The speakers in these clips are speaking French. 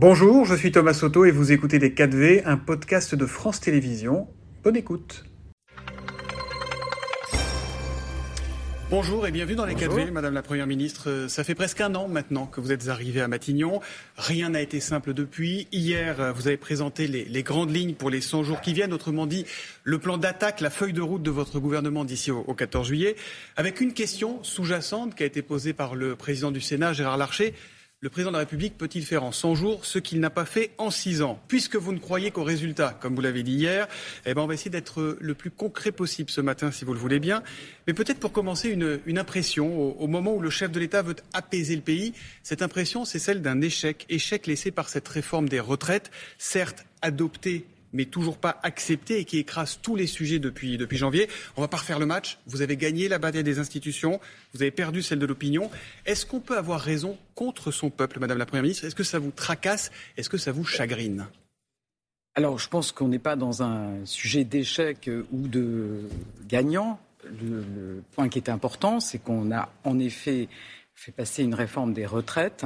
Bonjour, je suis Thomas Soto et vous écoutez Les 4V, un podcast de France Télévisions. Bonne écoute. Bonjour et bienvenue dans les 4V, Madame la Première ministre. Ça fait presque un an maintenant que vous êtes arrivée à Matignon. Rien n'a été simple depuis. Hier, vous avez présenté les, les, grandes lignes pour les 100 jours qui viennent, autrement dit, le plan d'attaque, la feuille de route de votre gouvernement d'ici au, au 14 juillet, avec une question sous-jacente qui a été posée par le président du Sénat, Gérard Larcher. Le président de la République peut-il faire en 100 jours ce qu'il n'a pas fait en 6 ans? Puisque vous ne croyez qu'au résultat, comme vous l'avez dit hier, eh ben on va essayer d'être le plus concret possible ce matin, si vous le voulez bien. Mais peut-être pour commencer, une, impression, au, moment où le chef de l'État veut apaiser le pays, cette impression, c'est celle d'un échec. Échec laissé par cette réforme des retraites, certes adoptée mais toujours pas accepté et qui écrase tous les sujets depuis, janvier. On va pas refaire le match. Vous avez gagné la bataille des institutions, vous avez perdu celle de l'opinion. Est-ce qu'on peut avoir raison contre son peuple, Madame la Première ministre? Est-ce que ça vous tracasse? Est-ce que ça vous chagrine? Alors, je pense qu'on n'est pas dans un sujet d'échec ou de gagnant. Le, point qui est important, c'est qu'on a en effet fait passer une réforme des retraites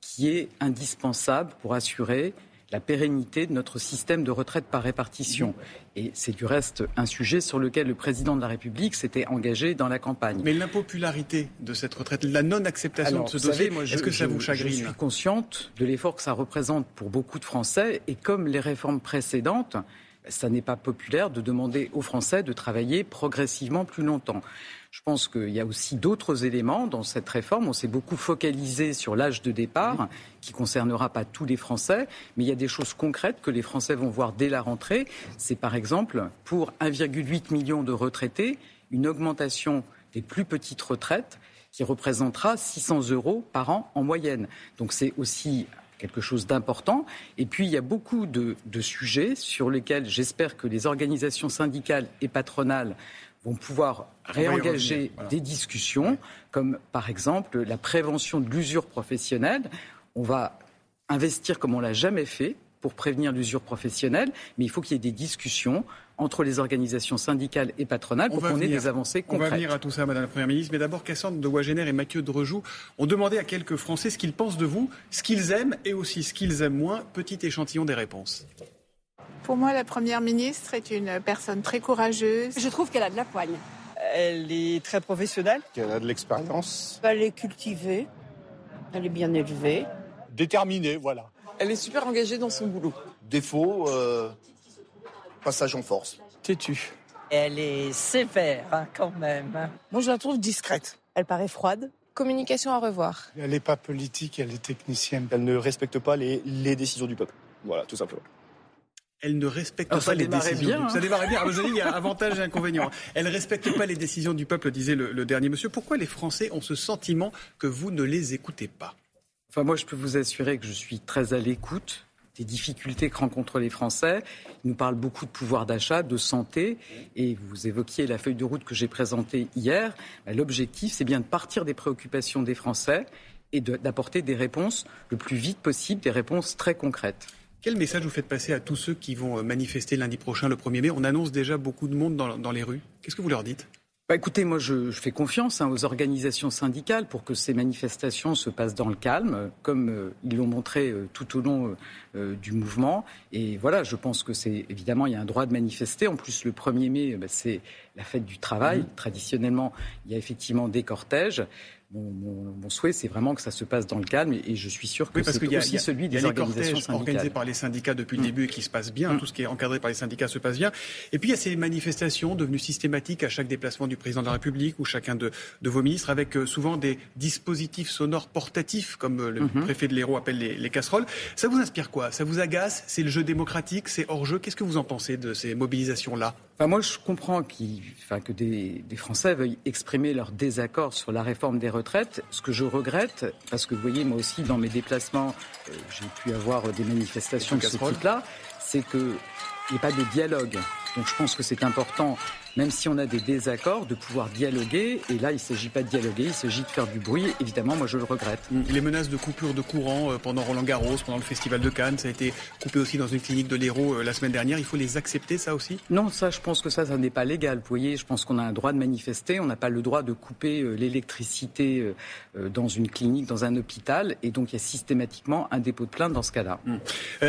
qui est indispensable pour assurer la pérennité de notre système de retraite par répartition. Et c'est du reste un sujet sur lequel le président de la République s'était engagé dans la campagne. Mais l'impopularité de cette retraite, la non-acceptation de ce dossier, est-ce que ça je, vous chagrine Je suis consciente de l'effort que ça représente pour beaucoup de Français. Et comme les réformes précédentes, ça n'est pas populaire de demander aux Français de travailler progressivement plus longtemps. Je pense qu'il y a aussi d'autres éléments dans cette réforme. On s'est beaucoup focalisé sur l'âge de départ, qui ne concernera pas tous les Français, mais il y a des choses concrètes que les Français vont voir dès la rentrée. C'est par exemple, pour 1,8 million de retraités, une augmentation des plus petites retraites qui représentera 600 euros par an en moyenne. Donc c'est aussi quelque chose d'important. Et puis, il y a beaucoup de, de sujets sur lesquels j'espère que les organisations syndicales et patronales vont pouvoir réengager voilà. des discussions, comme par exemple la prévention de l'usure professionnelle. On va investir comme on l'a jamais fait pour prévenir l'usure professionnelle, mais il faut qu'il y ait des discussions entre les organisations syndicales et patronales pour qu'on ait des avancées concrètes. On va venir à tout ça, Madame la Première ministre. Mais d'abord, Cassandre de Wagener et Mathieu de Rejoux ont demandé à quelques Français ce qu'ils pensent de vous, ce qu'ils aiment et aussi ce qu'ils aiment moins. Petit échantillon des réponses. Pour moi, la Première ministre est une personne très courageuse. Je trouve qu'elle a de la poigne. Elle est très professionnelle. Elle a de l'expérience. Elle est cultivée. Elle est bien élevée. Déterminée, voilà. Elle est super engagée dans son boulot. Défaut, euh, passage en force. Têtue. Elle est sévère hein, quand même. Moi, je la trouve discrète. Elle paraît froide. Communication à revoir. Elle n'est pas politique, elle est technicienne. Elle ne respecte pas les, les décisions du peuple. Voilà, tout simplement elle ne respecte Alors, pas les décisions. Bien, du... hein. Ça démarrait bien. Vous avez dit, il y a avantage et inconvénient. Elle ne respecte pas les décisions du peuple, disait le, le, dernier monsieur. Pourquoi les Français ont ce sentiment que vous ne les écoutez pas? Enfin, moi, je peux vous assurer que je suis très à l'écoute des difficultés que rencontrent les Français. Ils nous parlent beaucoup de pouvoir d'achat, de santé, et vous évoquiez la feuille de route que j'ai présentée hier. L'objectif, c'est bien de partir des préoccupations des Français et d'apporter des réponses le plus vite possible, des réponses très concrètes. Quel message vous faites passer à tous ceux qui vont manifester lundi prochain, le 1er mai? On annonce déjà beaucoup de monde dans, dans les rues. Qu'est-ce que vous leur dites? Bah écoutez, moi je, je fais confiance hein, aux organisations syndicales pour que ces manifestations se passent dans le calme, comme euh, ils l'ont montré euh, tout au long euh, du mouvement. Et voilà, je pense que c'est évidemment il y a un droit de manifester. En plus, le 1er mai, bah, c'est la fête du travail. Mmh. Traditionnellement, il y a effectivement des cortèges. Mon, mon, mon, souhait, c'est vraiment que ça se passe dans le calme, et, et je suis sûr que oui, c'est aussi y a, celui des y a organisations syndicales. organisés par les syndicats depuis le mmh. début et qui se passent bien, mmh. tout ce qui est encadré par les syndicats se passe bien. Et puis il y a ces manifestations devenues systématiques à chaque déplacement du président de la République ou chacun de, de vos ministres, avec euh, souvent des dispositifs sonores portatifs, comme euh, le mmh. préfet de l'Hérault appelle les, les, casseroles. Ça vous inspire quoi? Ça vous agace? C'est le jeu démocratique? C'est hors jeu? Qu'est-ce que vous en pensez de ces mobilisations-là? Enfin, Moi, je comprends enfin, que des, des Français veuillent exprimer leur désaccord sur la réforme des retraites. Ce que je regrette, parce que vous voyez, moi aussi, dans mes déplacements, euh, j'ai pu avoir des manifestations de ce type-là, c'est qu'il n'y ait pas de dialogue. Donc je pense que c'est important même si on a des désaccords, de pouvoir dialoguer. Et là, il ne s'agit pas de dialoguer, il s'agit de faire du bruit. Évidemment, moi, je le regrette. Les menaces de coupure de courant euh, pendant Roland Garros, pendant le Festival de Cannes, ça a été coupé aussi dans une clinique de l'Hérault euh, la semaine dernière. Il faut les accepter, ça aussi? Non, ça, je pense que ça, ça n'est pas légal. Vous voyez, je pense qu'on a un droit de manifester. On n'a pas le droit de couper euh, l'électricité dans une clinique, dans un hôpital. Et donc, il y a systématiquement un dépôt de plainte dans ce cas-là. Hum.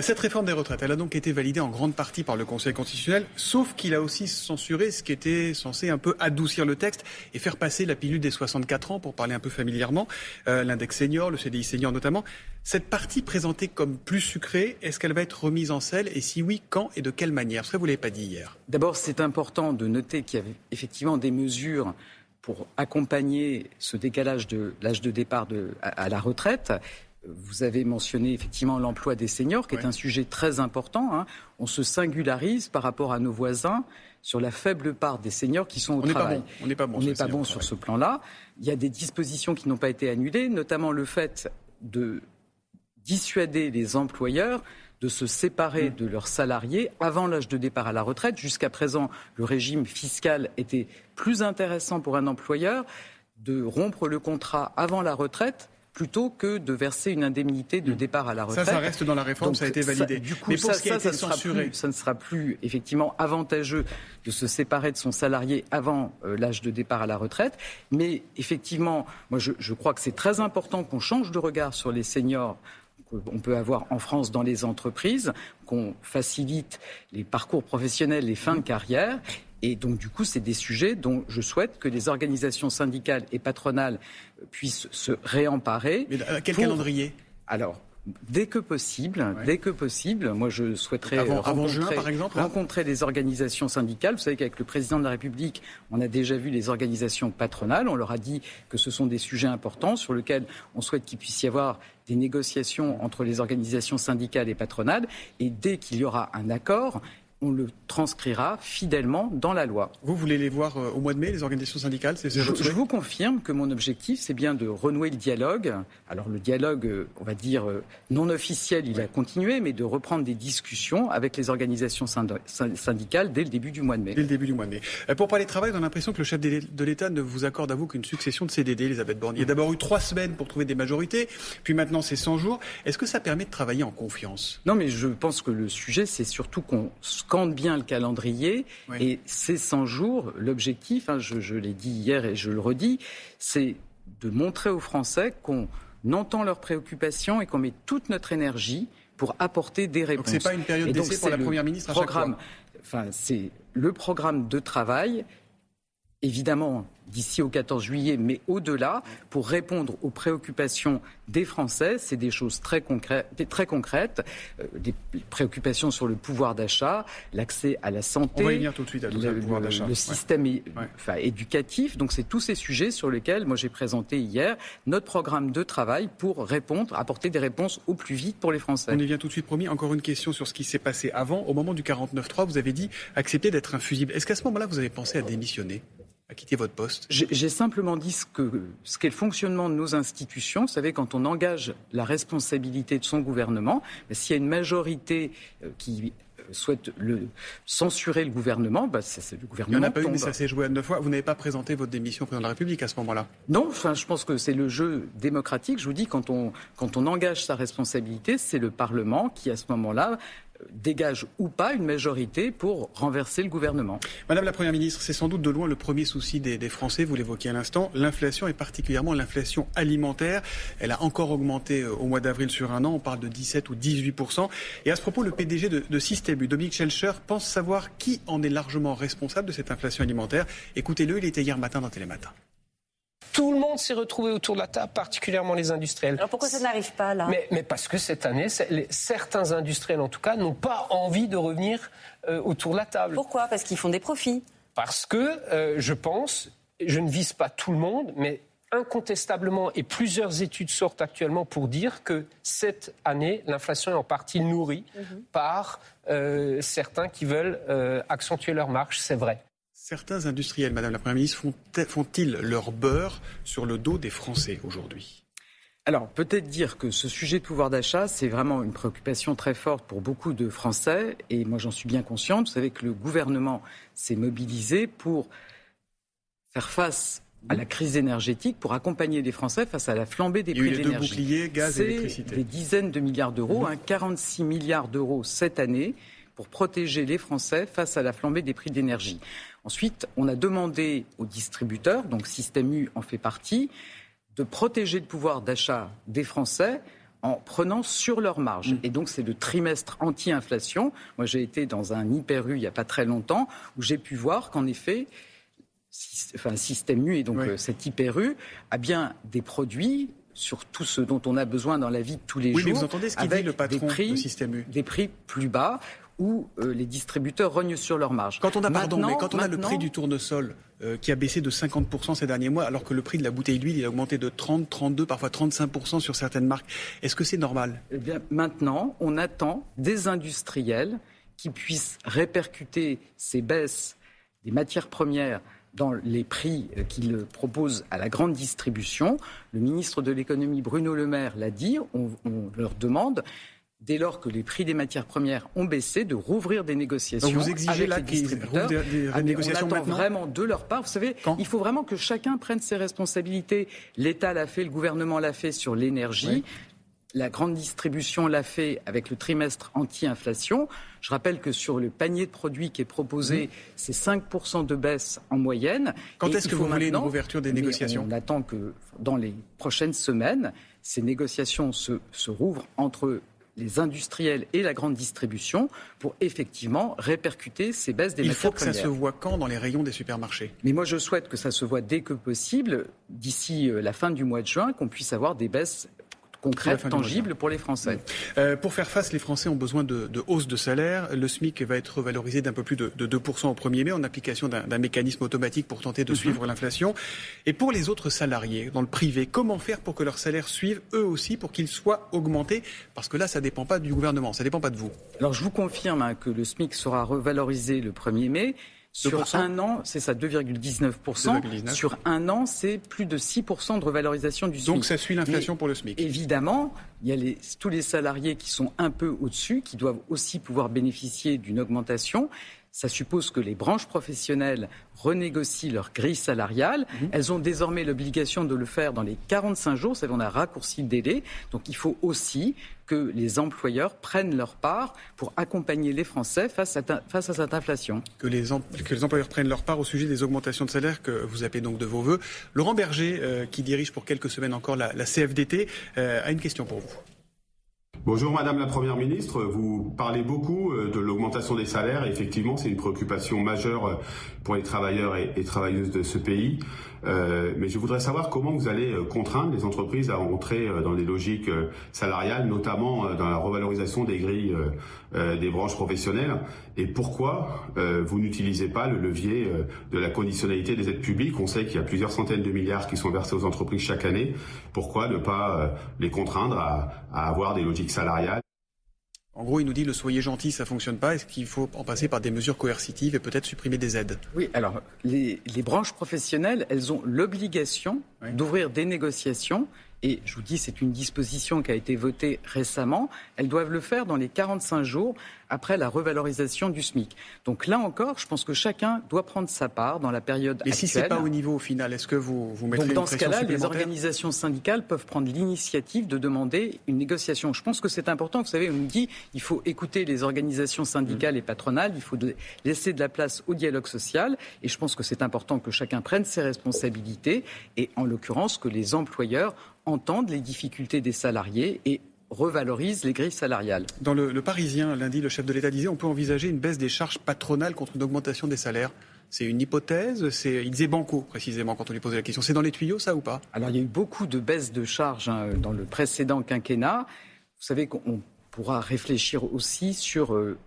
Cette réforme des retraites, elle a donc été validée en grande partie par le Conseil constitutionnel, sauf qu'il a aussi censuré ce qui était censé un peu adoucir le texte et faire passer la pilule des 64 ans, pour parler un peu familièrement, euh, l'index senior, le CDI senior notamment. Cette partie présentée comme plus sucrée, est-ce qu'elle va être remise en selle Et si oui, quand et de quelle manière? Ça, vous ne l'avez pas dit hier. D'abord, c'est important de noter qu'il y avait effectivement des mesures pour accompagner ce décalage de l'âge de départ à, la retraite. Vous avez mentionné effectivement l'emploi des seniors, qui est un sujet très important. Hein. On se singularise par rapport à nos voisins sur la faible part des seniors qui sont au travail. on n'est pas bon, on n'est pas bon sur ce plan-là. Il y a des dispositions qui n'ont pas été annulées, notamment le fait de dissuader les employeurs de se séparer de leurs salariés avant l'âge de départ à la retraite. Jusqu'à présent, le régime fiscal était plus intéressant pour un employeur de rompre le contrat avant la retraite plutôt que de verser une indemnité de mm. départ à la retraite. Ça, ça reste dans la réforme, ça a été validé. du coup, ça, ne sera plus effectivement avantageux de se séparer de son salarié avant euh, l'âge de départ à la retraite. Mais effectivement, moi, je, je crois que c'est très important qu'on change de regard sur les seniors qu'on peut avoir en France dans les entreprises, qu'on facilite les parcours professionnels, les fins de carrière, et donc, du coup, c'est des sujets dont je souhaite que les organisations syndicales et patronales puissent se réemparer. Mais à quel calendrier? Alors, Dès que possible, dès que possible, moi je souhaiterais rencontrer, par exemple, rencontrer les organisations syndicales. Vous savez qu'avec le président de la République, on a déjà vu les organisations patronales. On leur a dit que ce sont des sujets importants sur lesquels on souhaite qu'il puisse y avoir des négociations entre les organisations syndicales et patronales. Et dès qu'il y aura un accord, on le transcrira fidèlement dans la loi. Vous voulez les voir euh, au mois de mai, les organisations syndicales je, je, vous confirme que mon objectif, c'est bien de renouer le dialogue. Alors le dialogue, euh, on va dire, euh, non officiel, il a continué, mais de reprendre des discussions avec les organisations syndicales dès le début du mois de mai. Dès le début du mois de mai. Pour parler de travail, on a l'impression que le chef de l'État ne vous accorde à vous qu'une succession de CDD, Elisabeth Borne. Il y a d'abord eu trois semaines pour trouver des majorités, puis maintenant c'est 100 jours. Est-ce que ça permet de travailler en confiance? Non, mais je pense que le sujet, c'est surtout qu'on scande bien le calendrier. Et ces 100 jours, l'objectif, hein, je, l'ai dit hier et je le redis, c'est de montrer aux Français qu'on entend leurs préoccupations et qu'on met toute notre énergie pour apporter des réponses. Donc c'est pas une période d'essai pour la Première ministre à programme, Enfin, c'est le programme de travail évidemment d'ici au 14 juillet, mais au-delà, pour répondre aux préoccupations des Français. C'est des choses très concrètes, très concrètes euh, des préoccupations sur le pouvoir d'achat, l'accès à la santé, On va y venir tout de suite à le, pouvoir le, système éducatif. Donc c'est tous ces sujets sur lesquels moi j'ai présenté hier notre programme de travail pour répondre, apporter des réponses au plus vite pour les Français. On y vient tout de suite, promis. Encore une question sur ce qui s'est passé avant. Au moment du 49-3, vous avez dit accepter d'être infusible. Est-ce qu'à ce moment-là, vous avez pensé à démissionner? À quitter votre poste? J'ai simplement dit ce qu'est ce le fonctionnement de nos institutions. Vous savez, quand on engage la responsabilité de son gouvernement, s'il y a une majorité euh, qui euh, souhaite le, censurer le gouvernement, bah, c'est le gouvernement. Il n'y en a pas eu, mais ça s'est joué à neuf fois. Vous n'avez pas présenté votre démission au président de la République à ce moment-là? Non, enfin, je pense que c'est le jeu démocratique. Je vous dis, quand on, quand on engage sa responsabilité, c'est le Parlement qui, à ce moment-là, dégage ou pas une majorité pour renverser le gouvernement. Madame la Première ministre, c'est sans doute de loin le premier souci des, Français, vous l'évoquiez à l'instant, l'inflation et particulièrement l'inflation alimentaire. Elle a encore augmenté euh, au mois d'avril sur un an, on parle de 17 ou 18% Et à ce propos, le PDG de, de Système Dominique Schelcher, pense savoir qui en est largement responsable de cette inflation alimentaire. Écoutez-le, il était hier matin dans Télématin. Tout le monde s'est retrouvé autour de la table, particulièrement les industriels. Alors pourquoi ça n'arrive pas là? Mais, parce que cette année, certains industriels en tout cas n'ont pas envie de revenir euh, autour de la table. Pourquoi? Parce qu'ils font des profits. Parce que euh, je pense, je ne vise pas tout le monde, mais incontestablement, et plusieurs études sortent actuellement pour dire que cette année, l'inflation est en partie nourrie mhm. par euh, certains qui veulent accentuer leur marche, c'est vrai. Certains industriels, Madame la Première ministre, font-ils leur beurre sur le dos des Français aujourd'hui? Alors peut-être dire que ce sujet de pouvoir d'achat, c'est vraiment une préoccupation très forte pour beaucoup de Français, et moi j'en suis bien consciente. Vous savez que le gouvernement s'est mobilisé pour faire face à la crise énergétique, pour accompagner les Français face à la flambée des prix de l'énergie. boucliers, gaz et électricité. Des dizaines de milliards d'euros, 46 milliards d'euros cette année pour protéger les Français face à la flambée des prix d'énergie. Ensuite, on a demandé aux distributeurs, donc Système U en fait partie, de protéger le pouvoir d'achat des Français en prenant sur leur marge. Mm. Et donc, c'est le trimestre anti-inflation. Moi, j'ai été dans un hyper U il n'y a pas très longtemps où j'ai pu voir qu'en effet, enfin, Système U et donc euh, cet hyper U a bien des produits sur tout ce dont on a besoin dans la vie de tous les oui, jours. Mais vous entendez ce qu'il dit le patron des prix, Système U? Des prix plus bas où euh, les distributeurs rognent sur leur marge. Quand on a, pardon, mais quand on a le prix du tournesol euh, qui a baissé de 50% ces derniers mois, alors que le prix de la bouteille d'huile il a augmenté de 30, 32, parfois 35% sur certaines marques, est-ce que c'est normal? Eh bien, maintenant, on attend des industriels qui puissent répercuter ces baisses des matières premières dans les prix euh, qu'ils proposent à la grande distribution. Le ministre de l'économie Bruno Le Maire l'a dit, on leur demande dès lors que les prix des matières premières ont baissé, de rouvrir des négociations. Donc vous exigez là qu'ils rouvrent des, des, ah, négociations on attend vraiment de leur part. Vous savez, il faut vraiment que chacun prenne ses responsabilités. L'État l'a fait, le gouvernement l'a fait sur l'énergie. La grande distribution l'a fait avec le trimestre anti-inflation. Je rappelle que sur le panier de produits qui est proposé, c'est 5% de baisse en moyenne. Quand est-ce que vous voulez une ouverture des négociations On attend que dans les prochaines semaines, ces négociations se, se rouvrent entre les industriels et la grande distribution pour effectivement répercuter ces baisses des Il matières premières. Il faut que ça se voit quand dans les rayons des supermarchés? Mais moi, je souhaite que ça se voit dès que possible, d'ici euh, la fin du mois de juin, qu'on puisse avoir des baisses concrète, tangible pour les Français. Euh, pour faire face, les Français ont besoin de, de hausse de salaire. Le SMIC va être revalorisé d'un peu plus de, de 2% au 1er mai en application d'un mécanisme automatique pour tenter de mhm. suivre l'inflation. Et pour les autres salariés dans le privé, comment faire pour que leur salaire suive eux aussi, pour qu'ils soient augmentés? Parce que là, ça ne dépend pas du gouvernement, ça ne dépend pas de vous. Alors je vous confirme hein, que le SMIC sera revalorisé le 1er mai. Sur un an, c'est ça, 2,19%. Sur un an, c'est plus de 6% de revalorisation du SMIC. Donc ça suit l'inflation pour le SMIC. Évidemment, il y a les, tous les salariés qui sont un peu au-dessus, qui doivent aussi pouvoir bénéficier d'une augmentation. Ça suppose que les branches professionnelles renégocient leur grille salariale. Mhm. Elles ont désormais l'obligation de le faire dans les 45 jours. Ça, on a raccourci le délai. Donc il faut aussi que les employeurs prennent leur part pour accompagner les Français face à, face à cette inflation. Que les, que les, employeurs prennent leur part au sujet des augmentations de salaire que vous appelez donc de vos voeux. Laurent Berger, euh, qui dirige pour quelques semaines encore la, la CFDT, euh, a une question pour vous. Bonjour Madame la Première ministre, vous parlez beaucoup euh, de l'augmentation des salaires. Effectivement, c'est une préoccupation majeure euh, pour les travailleurs et, travailleuses de ce pays. Euh, mais je voudrais savoir comment vous allez contraindre les entreprises à entrer dans des logiques salariales, notamment dans la revalorisation des grilles des branches professionnelles, et pourquoi vous n'utilisez pas le levier de la conditionnalité des aides publiques? On sait qu'il y a plusieurs centaines de milliards qui sont versés aux entreprises chaque année. Pourquoi ne pas les contraindre à, à avoir des logiques salariale. En gros, il nous dit le soyez gentil, ça fonctionne pas. Est-ce qu'il faut en passer par des mesures coercitives et peut-être supprimer des aides? Oui, alors les, branches professionnelles, elles ont l'obligation d'ouvrir des négociations et je vous dis, c'est une disposition qui a été votée récemment, elles doivent le faire dans les 45 jours après la revalorisation du SMIC. Donc là encore, je pense que chacun doit prendre sa part dans la période actuelle. Et si c'est pas au niveau au final, est-ce que vous vous mettez Donc dans ce cas-là, les organisations syndicales peuvent prendre l'initiative de demander une négociation. Je pense que c'est important. Vous savez, on nous dit il faut écouter les organisations syndicales et patronales, il faut laisser de la place au dialogue social. Et je pense que c'est important que chacun prenne ses responsabilités et, en l'occurrence, que les employeurs entendent les difficultés des salariés et revalorise les grilles salariales. Dans le, Parisien, lundi, le chef de l'État disait on peut envisager une baisse des charges patronales contre une augmentation des salaires. C'est une hypothèse c'est... Il disait banco, précisément, quand on lui posait la question. C'est dans les tuyaux, ça, ou pas? Alors, il y a eu beaucoup de baisses de charges hein, dans le précédent quinquennat. Vous savez qu'on pourra réfléchir aussi sur euh,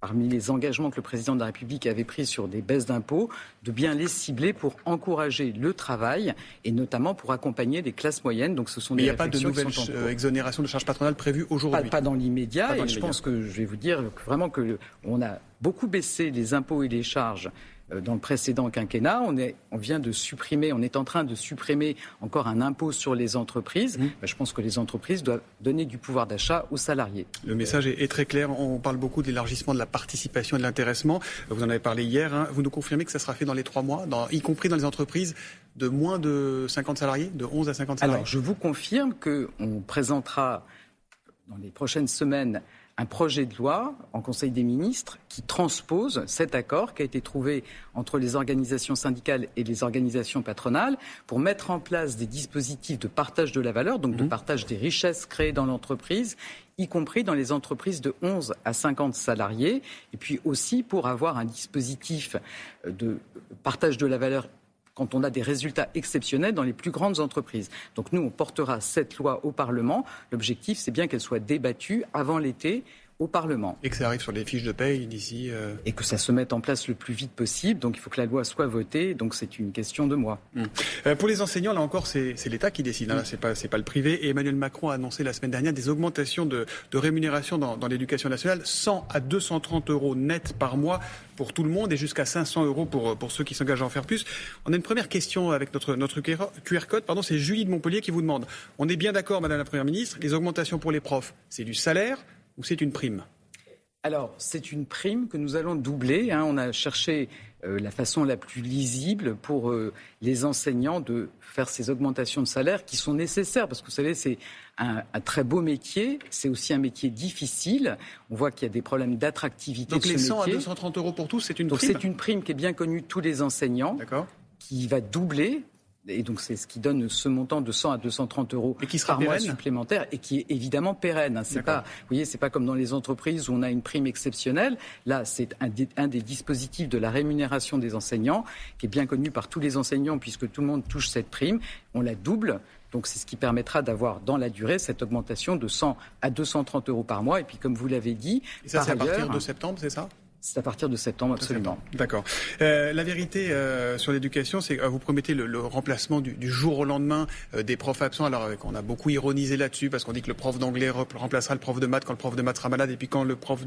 parmi les engagements que le président de la République avait pris sur des baisses d'impôts, de bien les cibler pour encourager le travail et notamment pour accompagner les classes moyennes. Donc ce sont Mais il n'y a pas de nouvelles exonérations de charges patronales prévues aujourd'hui? Pas, dans l'immédiat. Et je pense que je vais vous dire vraiment que on a beaucoup baissé les impôts et les charges euh, dans le précédent quinquennat. On, est, on vient de supprimer, on est en train de supprimer encore un impôt sur les entreprises. Mmh. Ben, je pense que les entreprises doivent donner du pouvoir d'achat aux salariés. Le message est, très clair. On parle beaucoup de l'élargissement de la participation et de l'intéressement. Vous en avez parlé hier. Hein. Vous nous confirmez que ça sera fait dans les trois mois, dans, y compris dans les entreprises de moins de 50 salariés, de 11 à 50 salariés? Alors, je vous confirme qu'on présentera dans les prochaines semaines un projet de loi en Conseil des ministres qui transpose cet accord qui a été trouvé entre les organisations syndicales et les organisations patronales pour mettre en place des dispositifs de partage de la valeur, donc de mmh. partage des richesses créées dans l'entreprise, y compris dans les entreprises de 11 à 50 salariés, et puis aussi pour avoir un dispositif de partage de la valeur quand on a des résultats exceptionnels dans les plus grandes entreprises. Donc nous, on portera cette loi au Parlement. L'objectif, c'est bien qu'elle soit débattue avant l'été au Parlement. Et que ça arrive sur les fiches de paye d'ici. Euh, Et que ça se mette en place le plus vite possible. Donc il faut que la loi soit votée. Donc c'est une question de mois. Hum. Euh, pour les enseignants, là encore, c'est l'État qui décide. Hein. C'est pas c'est pas le privé. Et Emmanuel Macron a annoncé la semaine dernière des augmentations de, de rémunération dans, dans l'éducation nationale, 100 à 230 euros net par mois pour tout le monde et jusqu'à 500 euros pour, pour ceux qui s'engagent à en faire plus. On a une première question avec notre, notre QR code. Pardon, c'est Julie de Montpellier qui vous demande. On est bien d'accord, Madame la Première ministre, les augmentations pour les profs, c'est du salaire ou c'est une prime? Alors, c'est une prime que nous allons doubler. Hein. On a cherché euh, la façon la plus lisible pour euh, les enseignants de faire ces augmentations de salaire qui sont nécessaires. Parce que vous savez, c'est un, très beau métier. C'est aussi un métier difficile. On voit qu'il y a des problèmes d'attractivité. Donc, les 100 à 230 euros pour tous, c'est une prime? Donc, c'est une prime qui est bien connue de tous les enseignants. Qui va doubler et donc c'est ce qui donne ce montant de 100 à 230 euros et qui sera par mois supplémentaire et qui est évidemment pérenne. Hein. C'est pas, vous voyez, c'est pas comme dans les entreprises où on a une prime exceptionnelle. Là, c'est un, un, des dispositifs de la rémunération des enseignants qui est bien connu par tous les enseignants puisque tout le monde touche cette prime. On la double. Donc c'est ce qui permettra d'avoir dans la durée cette augmentation de 100 à 230 euros par mois. Et puis comme vous l'avez dit, et ça c'est à partir de septembre, c'est ça? C'est à partir de septembre, absolument. D'accord. Euh, la vérité euh, sur l'éducation, c'est que euh, vous promettez le, le remplacement du, du, jour au lendemain des profs absents. Alors, on a beaucoup ironisé là-dessus parce qu'on dit que le prof d'anglais remplacera le prof de maths quand le prof de maths sera malade, et puis quand le prof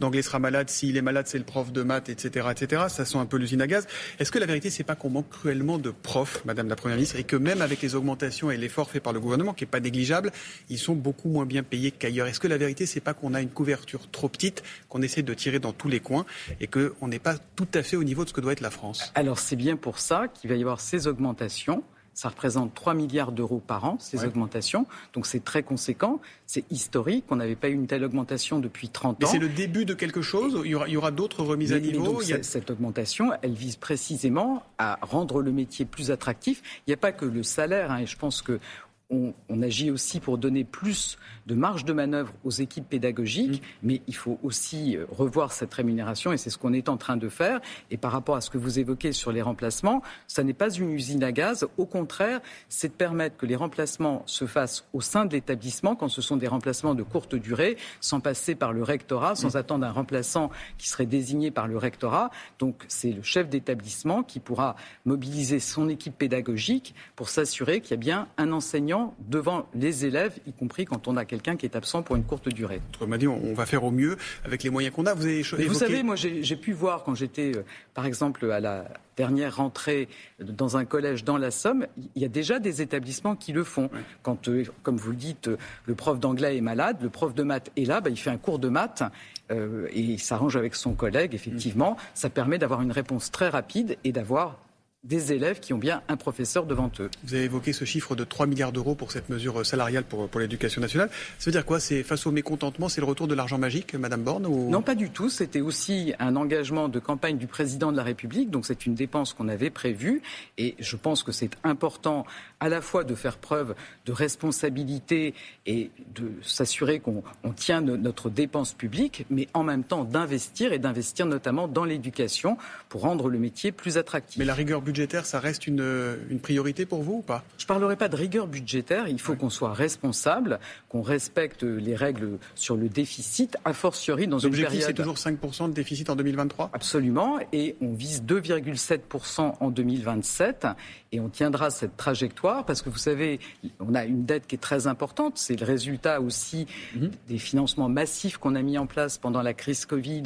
d'anglais sera malade, s'il est malade, c'est le prof de maths, etc., etc. Ça sent un peu l'usine à gaz. Est-ce que la vérité, c'est pas qu'on manque cruellement de profs, Madame la Première ministre, et que même avec les augmentations et l'effort fait par le gouvernement, qui est pas négligeable, ils sont beaucoup moins bien payés qu'ailleurs? Est-ce que la vérité, c'est pas qu'on a une couverture trop petite, qu'on essaie de tirer dans tous les coins, et que on n'est pas tout à fait au niveau de ce que doit être la France. Alors c'est bien pour ça qu'il va y avoir ces augmentations. Ça représente 3 milliards d'euros par an, ces augmentations. Donc c'est très conséquent. C'est historique. On n'avait pas eu une telle augmentation depuis 30 ans. Mais c'est le début de quelque chose Il y aura, aura d'autres remises à niveau Cette augmentation, elle vise précisément à rendre le métier plus attractif. Il n'y a pas que le salaire. Hein, et je pense que on, agit aussi pour donner plus de marge de manœuvre aux équipes pédagogiques, mm. mais il faut aussi euh, revoir cette rémunération et c'est ce qu'on est en train de faire. Et par rapport à ce que vous évoquez sur les remplacements, ça n'est pas une usine à gaz. Au contraire, c'est de permettre que les remplacements se fassent au sein de l'établissement quand ce sont des remplacements de courte durée, sans passer par le rectorat, sans mm. attendre un remplaçant qui serait désigné par le rectorat. Donc c'est le chef d'établissement qui pourra mobiliser son équipe pédagogique pour s'assurer qu'il y a bien un enseignant devant les élèves, y compris quand on a quelqu'un qui est absent pour une courte durée. On m'a dit on va faire au mieux avec les moyens qu'on a. Vous, avez vous savez, moi j'ai pu voir quand j'étais, euh, par exemple, à la dernière rentrée dans un collège dans la Somme, il y a déjà des établissements qui le font. Quand, euh, comme vous le dites, euh, le prof d'anglais est malade, le prof de maths est là, bah, il fait un cours de maths et il s'arrange avec son collègue, effectivement. Ça permet d'avoir une réponse très rapide et d'avoir des élèves qui ont bien un professeur devant eux. Vous avez évoqué ce chiffre de 3 milliards d'euros pour cette mesure salariale pour, pour l'éducation nationale. Ça veut dire quoi? C'est face au mécontentement, c'est le retour de l'argent magique, Madame Borne ou... Non, pas du tout. C'était aussi un engagement de campagne du président de la République. Donc c'est une dépense qu'on avait prévue. Et je pense que c'est important à la fois de faire preuve de responsabilité et de s'assurer qu'on tient notre dépense publique, mais en même temps d'investir et d'investir notamment dans l'éducation pour rendre le métier plus attractif. Mais la rigueur budgétaire, ça reste une, une priorité pour vous ou pas? Je ne parlerai pas de rigueur budgétaire. Il faut qu'on soit responsable, qu'on respecte les règles sur le déficit, a fortiori dans une période... L'objectif, c'est toujours 5% de déficit en 2023 Absolument. Et on vise 2,7% en 2027. Et on tiendra cette trajectoire parce que vous savez, on a une dette qui est très importante. C'est le résultat aussi mhm. des financements massifs qu'on a mis en place pendant la crise Covid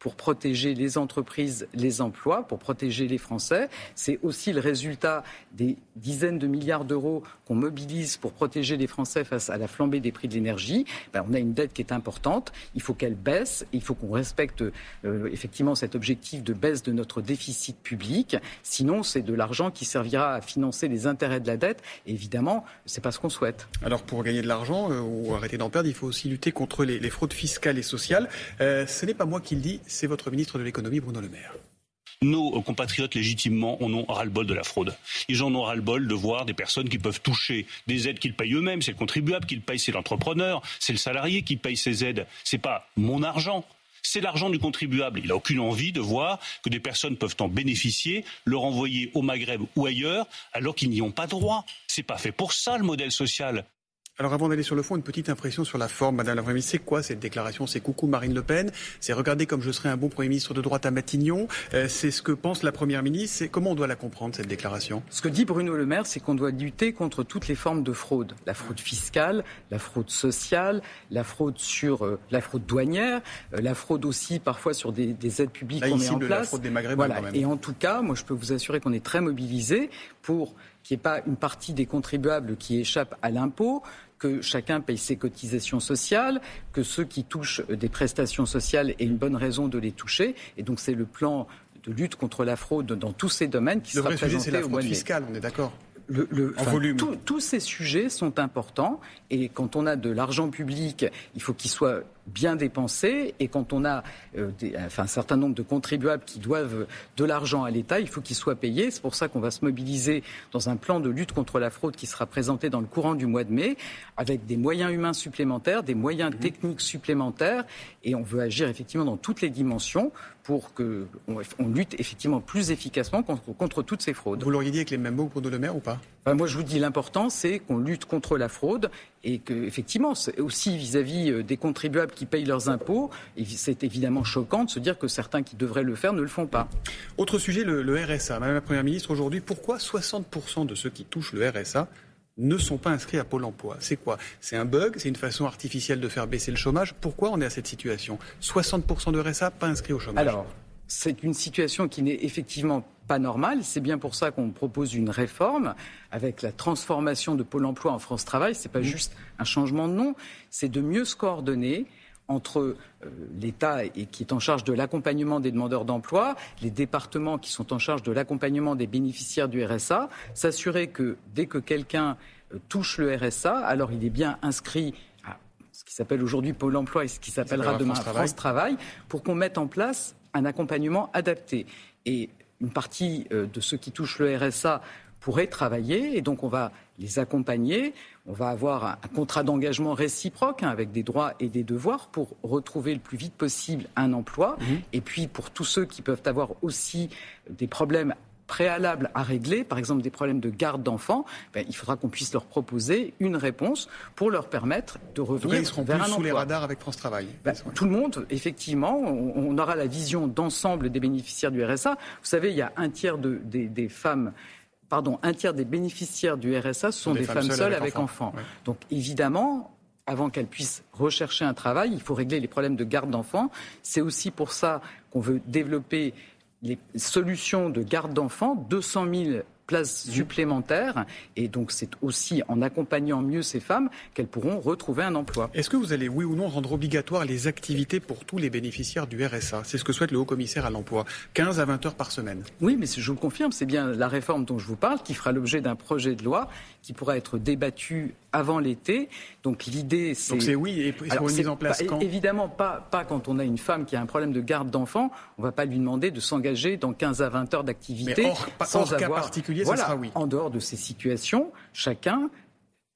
pour protéger les entreprises, les emplois, pour protéger les Français. C'est aussi le résultat des dizaines de milliards d'euros qu'on mobilise pour protéger les Français face à la flambée des prix de l'énergie. Ben, on a une dette qui est importante. Il faut qu'elle baisse. Il faut qu'on respecte euh, effectivement cet objectif de baisse de notre déficit public. Sinon, c'est de l'argent qui servira à financer les intérêts de la dette. Et évidemment, c'est pas ce qu'on souhaite. Alors, pour gagner de l'argent euh, ou arrêter d'en perdre, il faut aussi lutter contre les, fraudes fiscales et sociales. Euh, ce n'est pas moi qui le dis, c'est votre ministre de l'économie, Bruno Le Maire nos compatriotes légitimement en ont ras-le-bol de la fraude. Ils en ont ras-le-bol de voir des personnes qui peuvent toucher des aides qu'ils payent eux-mêmes. C'est le contribuable qui le paye, c'est l'entrepreneur, c'est le salarié qui paye ces aides. C'est pas mon argent. C'est l'argent du contribuable. Il n'a aucune envie de voir que des personnes peuvent en bénéficier, le renvoyer au Maghreb ou ailleurs, alors qu'ils n'y ont pas droit. C'est pas fait pour ça le modèle social. Alors avant d'aller sur le fond, une petite impression sur la forme, Madame la Première ministre. C'est quoi cette déclaration? C'est coucou Marine Le Pen? C'est regarder comme je serai un bon Premier ministre de droite à Matignon euh, C'est ce que pense la Première ministre Comment on doit la comprendre, cette déclaration? Ce que dit Bruno Le Maire, c'est qu'on doit lutter contre toutes les formes de fraude. La fraude fiscale, la fraude sociale, la fraude sur euh, la fraude douanière, euh, la fraude aussi parfois sur des, aides publiques qu'on met en place. La fraude des Maghrébins, voilà. quand même. Et en tout cas, moi je peux vous assurer qu'on est très mobilisés pour qu'il n'y ait pas une partie des contribuables qui échappe à l'impôt, que chacun paye ses cotisations sociales, que ceux qui touchent des prestations sociales aient une bonne raison de les toucher. Et donc c'est le plan de lutte contre la fraude dans tous ces domaines qui le sera vrai présenté sujet, c'est la fraude fiscale, on est d'accord le, en volume. tous ces sujets sont importants et quand on a de l'argent public, il faut qu'il soit bien dépensé. Et quand on a euh, enfin, un certain nombre de contribuables qui doivent de l'argent à l'État, il faut qu'il soit payé. C'est pour ça qu'on va se mobiliser dans un plan de lutte contre la fraude qui sera présenté dans le courant du mois de mai, avec des moyens humains supplémentaires, des moyens mmh. techniques supplémentaires. Et on veut agir effectivement dans toutes les dimensions pour qu'on on lutte effectivement plus efficacement contre, contre toutes ces fraudes. Vous l'auriez dit avec les mêmes mots pour Le Maire ou pas? Moi, je vous dis l'important, c'est qu'on lutte contre la fraude et que, effectivement, aussi vis-à-vis euh, des contribuables qui payent leurs impôts, c'est évidemment choquant de se dire que certains qui devraient le faire ne le font pas. Autre sujet, le, le RSA. Madame la Première ministre, aujourd'hui, pourquoi 60% de ceux qui touchent le RSA ne sont pas inscrits à Pôle emploi. C'est quoi? C'est un bug C'est une façon artificielle de faire baisser le chômage Pourquoi on est à cette situation? 60% de RSA pas inscrits au chômage Alors, c'est une situation qui n'est effectivement pas normale. C'est bien pour ça qu'on propose une réforme avec la transformation de Pôle emploi en France Travail. Ce n'est pas juste un changement de nom, c'est de mieux se coordonner entre euh, l'État qui est en charge de l'accompagnement des demandeurs d'emploi, les départements qui sont en charge de l'accompagnement des bénéficiaires du RSA, s'assurer que dès que quelqu'un euh, touche le RSA, alors il est bien inscrit à ce qui s'appelle aujourd'hui Pôle emploi et ce qui s'appellera demain France Travail, pour qu'on mette en place un accompagnement adapté. Et une partie euh, de ceux qui touchent le RSA pourraient travailler et donc on va les accompagner. On va avoir un, contrat d'engagement réciproque hein, avec des droits et des devoirs pour retrouver le plus vite possible un emploi. Mmh. Et puis pour tous ceux qui peuvent avoir aussi des problèmes préalables à régler, par exemple des problèmes de garde d'enfants, ben, il faudra qu'on puisse leur proposer une réponse pour leur permettre de revenir ils vers un sous les radars avec France Travail. Ben, tout le monde, effectivement, on, aura la vision d'ensemble des bénéficiaires du RSA. Vous savez, il y a un tiers de, des, femmes pardon, un tiers des bénéficiaires du RSA sont des, femmes, seules, avec, enfants. Donc évidemment, avant qu'elles puissent rechercher un travail, il faut régler les problèmes de garde d'enfants. C'est aussi pour ça qu'on veut développer les solutions de garde d'enfants, 200 000 places supplémentaires. Et donc, c'est aussi en accompagnant mieux ces femmes qu'elles pourront retrouver un emploi. Est-ce que vous allez, oui ou non, rendre obligatoire les activités pour tous les bénéficiaires du RSA C'est ce que souhaite le haut-commissaire à l'emploi. 15 à 20 heures par semaine. Oui, mais je vous le confirme, c'est bien la réforme dont je vous parle qui fera l'objet d'un projet de loi qui pourra être débattu avant l'été. Donc l'idée, c'est. Donc c'est oui, et pour une mise en place quand? Évidemment, pas, pas quand on a une femme qui a un problème de garde d'enfant. On ne va pas lui demander de s'engager dans 15 à 20 heures d'activité. sans avoir... cas particulier, voilà, ça sera oui. En dehors de ces situations, chacun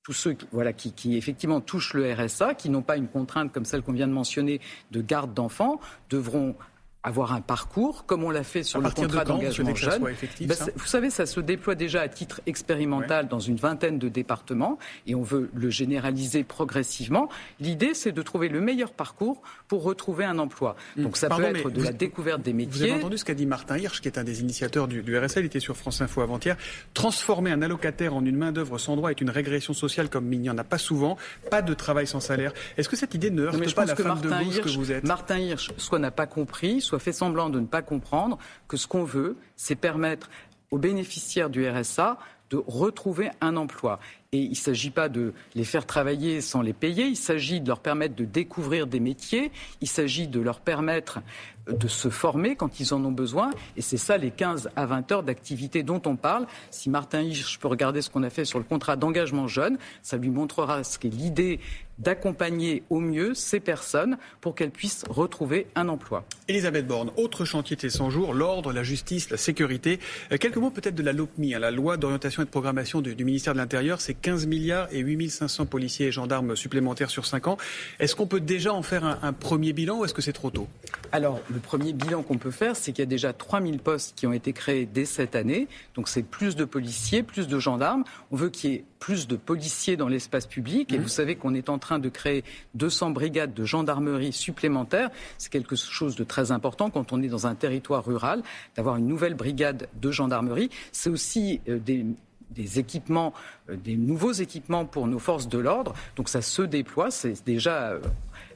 tous ceux voilà, qui, qui, effectivement touchent le RSA, qui n'ont pas une contrainte comme celle qu'on vient de mentionner de garde d'enfants, devront avoir un parcours, comme on l'a fait sur le contrat d'engagement jeune. Ben, vous savez, ça se déploie déjà à titre expérimental dans une vingtaine de départements et on veut le généraliser progressivement. L'idée, c'est de trouver le meilleur parcours pour retrouver un emploi. Hmm. Donc ça peut être de la découverte des métiers. Vous avez entendu ce qu'a dit Martin Hirsch, qui est un des initiateurs du, du RSL, il était sur France Info avant-hier. Transformer un allocataire en une main-d'œuvre sans droit est une régression sociale comme il n'y en a pas souvent. Pas de travail sans salaire. Est-ce que cette idée ne heurte pas la femme de gauche que vous êtes? Martin Hirsch, soit n'a pas compris, soit fait semblant de ne pas comprendre que ce qu'on veut, c'est permettre aux bénéficiaires du RSA de retrouver un emploi. Et il ne s'agit pas de les faire travailler sans les payer, il s'agit de leur permettre de découvrir des métiers, il s'agit de leur permettre de se former quand ils en ont besoin. Et c'est ça les 15 à 20 heures d'activité dont on parle. Si Martin Hirsch peut regarder ce qu'on a fait sur le contrat d'engagement jeune, ça lui montrera ce qu'est l'idée d'accompagner au mieux ces personnes pour qu'elles puissent retrouver un emploi. Elisabeth Borne, autre chantier de ces 100 jours, l'ordre, la justice, la sécurité. Euh, quelques mots peut-être de la LOPMI, hein, la loi d'orientation et de programmation du, du ministère de l'Intérieur. C'est 15 milliards et 8500 policiers et gendarmes supplémentaires sur 5 ans. Est-ce qu'on peut déjà en faire un, un premier bilan ou est-ce que c'est trop tôt? Alors, le premier bilan qu'on peut faire, c'est qu'il y a déjà 3000 postes qui ont été créés dès cette année. Donc c'est plus de policiers, plus de gendarmes. On veut qu'il y ait plus de policiers dans l'espace public. Et mmh. vous savez qu'on est en train de créer 200 brigades de gendarmerie supplémentaires. C'est quelque chose de très important quand on est dans un territoire rural, d'avoir une nouvelle brigade de gendarmerie. C'est aussi euh, des des équipements, euh, des nouveaux équipements pour nos forces de l'ordre. Donc ça se déploie, c'est déjà euh,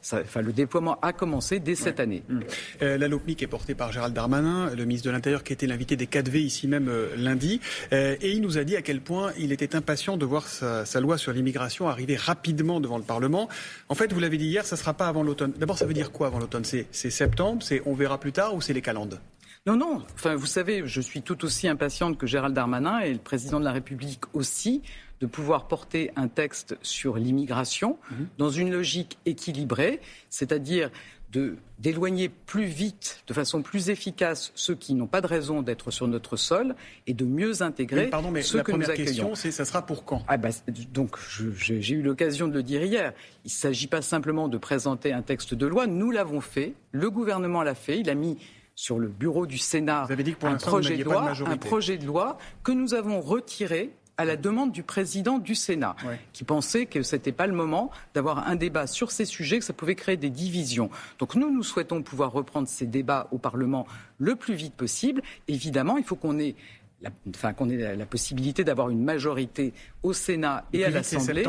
ça, enfin, le déploiement a commencé dès cette année. Mmh. Euh, la LOPMIC est portée par Gérald Darmanin, le ministre de l'Intérieur qui était l'invité des 4V ici même euh, lundi. Euh, et il nous a dit à quel point il était impatient de voir sa, sa loi sur l'immigration arriver rapidement devant le Parlement. En fait, vous l'avez dit hier, ça ne sera pas avant l'automne. D'abord, ça veut dire quoi avant l'automne? C'est septembre? C'est on verra plus tard? Ou c'est les calendes? Non, non. Enfin, vous savez, je suis tout aussi impatiente que Gérald Darmanin et le président de la République aussi de pouvoir porter un texte sur l'immigration mmh. dans une logique équilibrée, c'est-à-dire d'éloigner plus vite, de façon plus efficace, ceux qui n'ont pas de raison d'être sur notre sol et de mieux intégrer mais pardon, mais ceux la que nous accueillons. question, c'est ça sera pour quand? Ah bah, Donc, j'ai eu l'occasion de le dire hier. Il ne s'agit pas simplement de présenter un texte de loi. Nous l'avons fait. Le gouvernement l'a fait. Il a mis sur le bureau du Sénat un projet de loi, un projet de loi que nous avons retiré à la demande du président du Sénat, ouais. qui pensait que ce n'était pas le moment d'avoir un débat sur ces sujets, que ça pouvait créer des divisions. Donc nous, nous souhaitons pouvoir reprendre ces débats au Parlement le plus vite possible. Évidemment, il faut qu'on ait la, enfin, qu'on ait la, la possibilité d'avoir une majorité au Sénat et à l'Assemblée.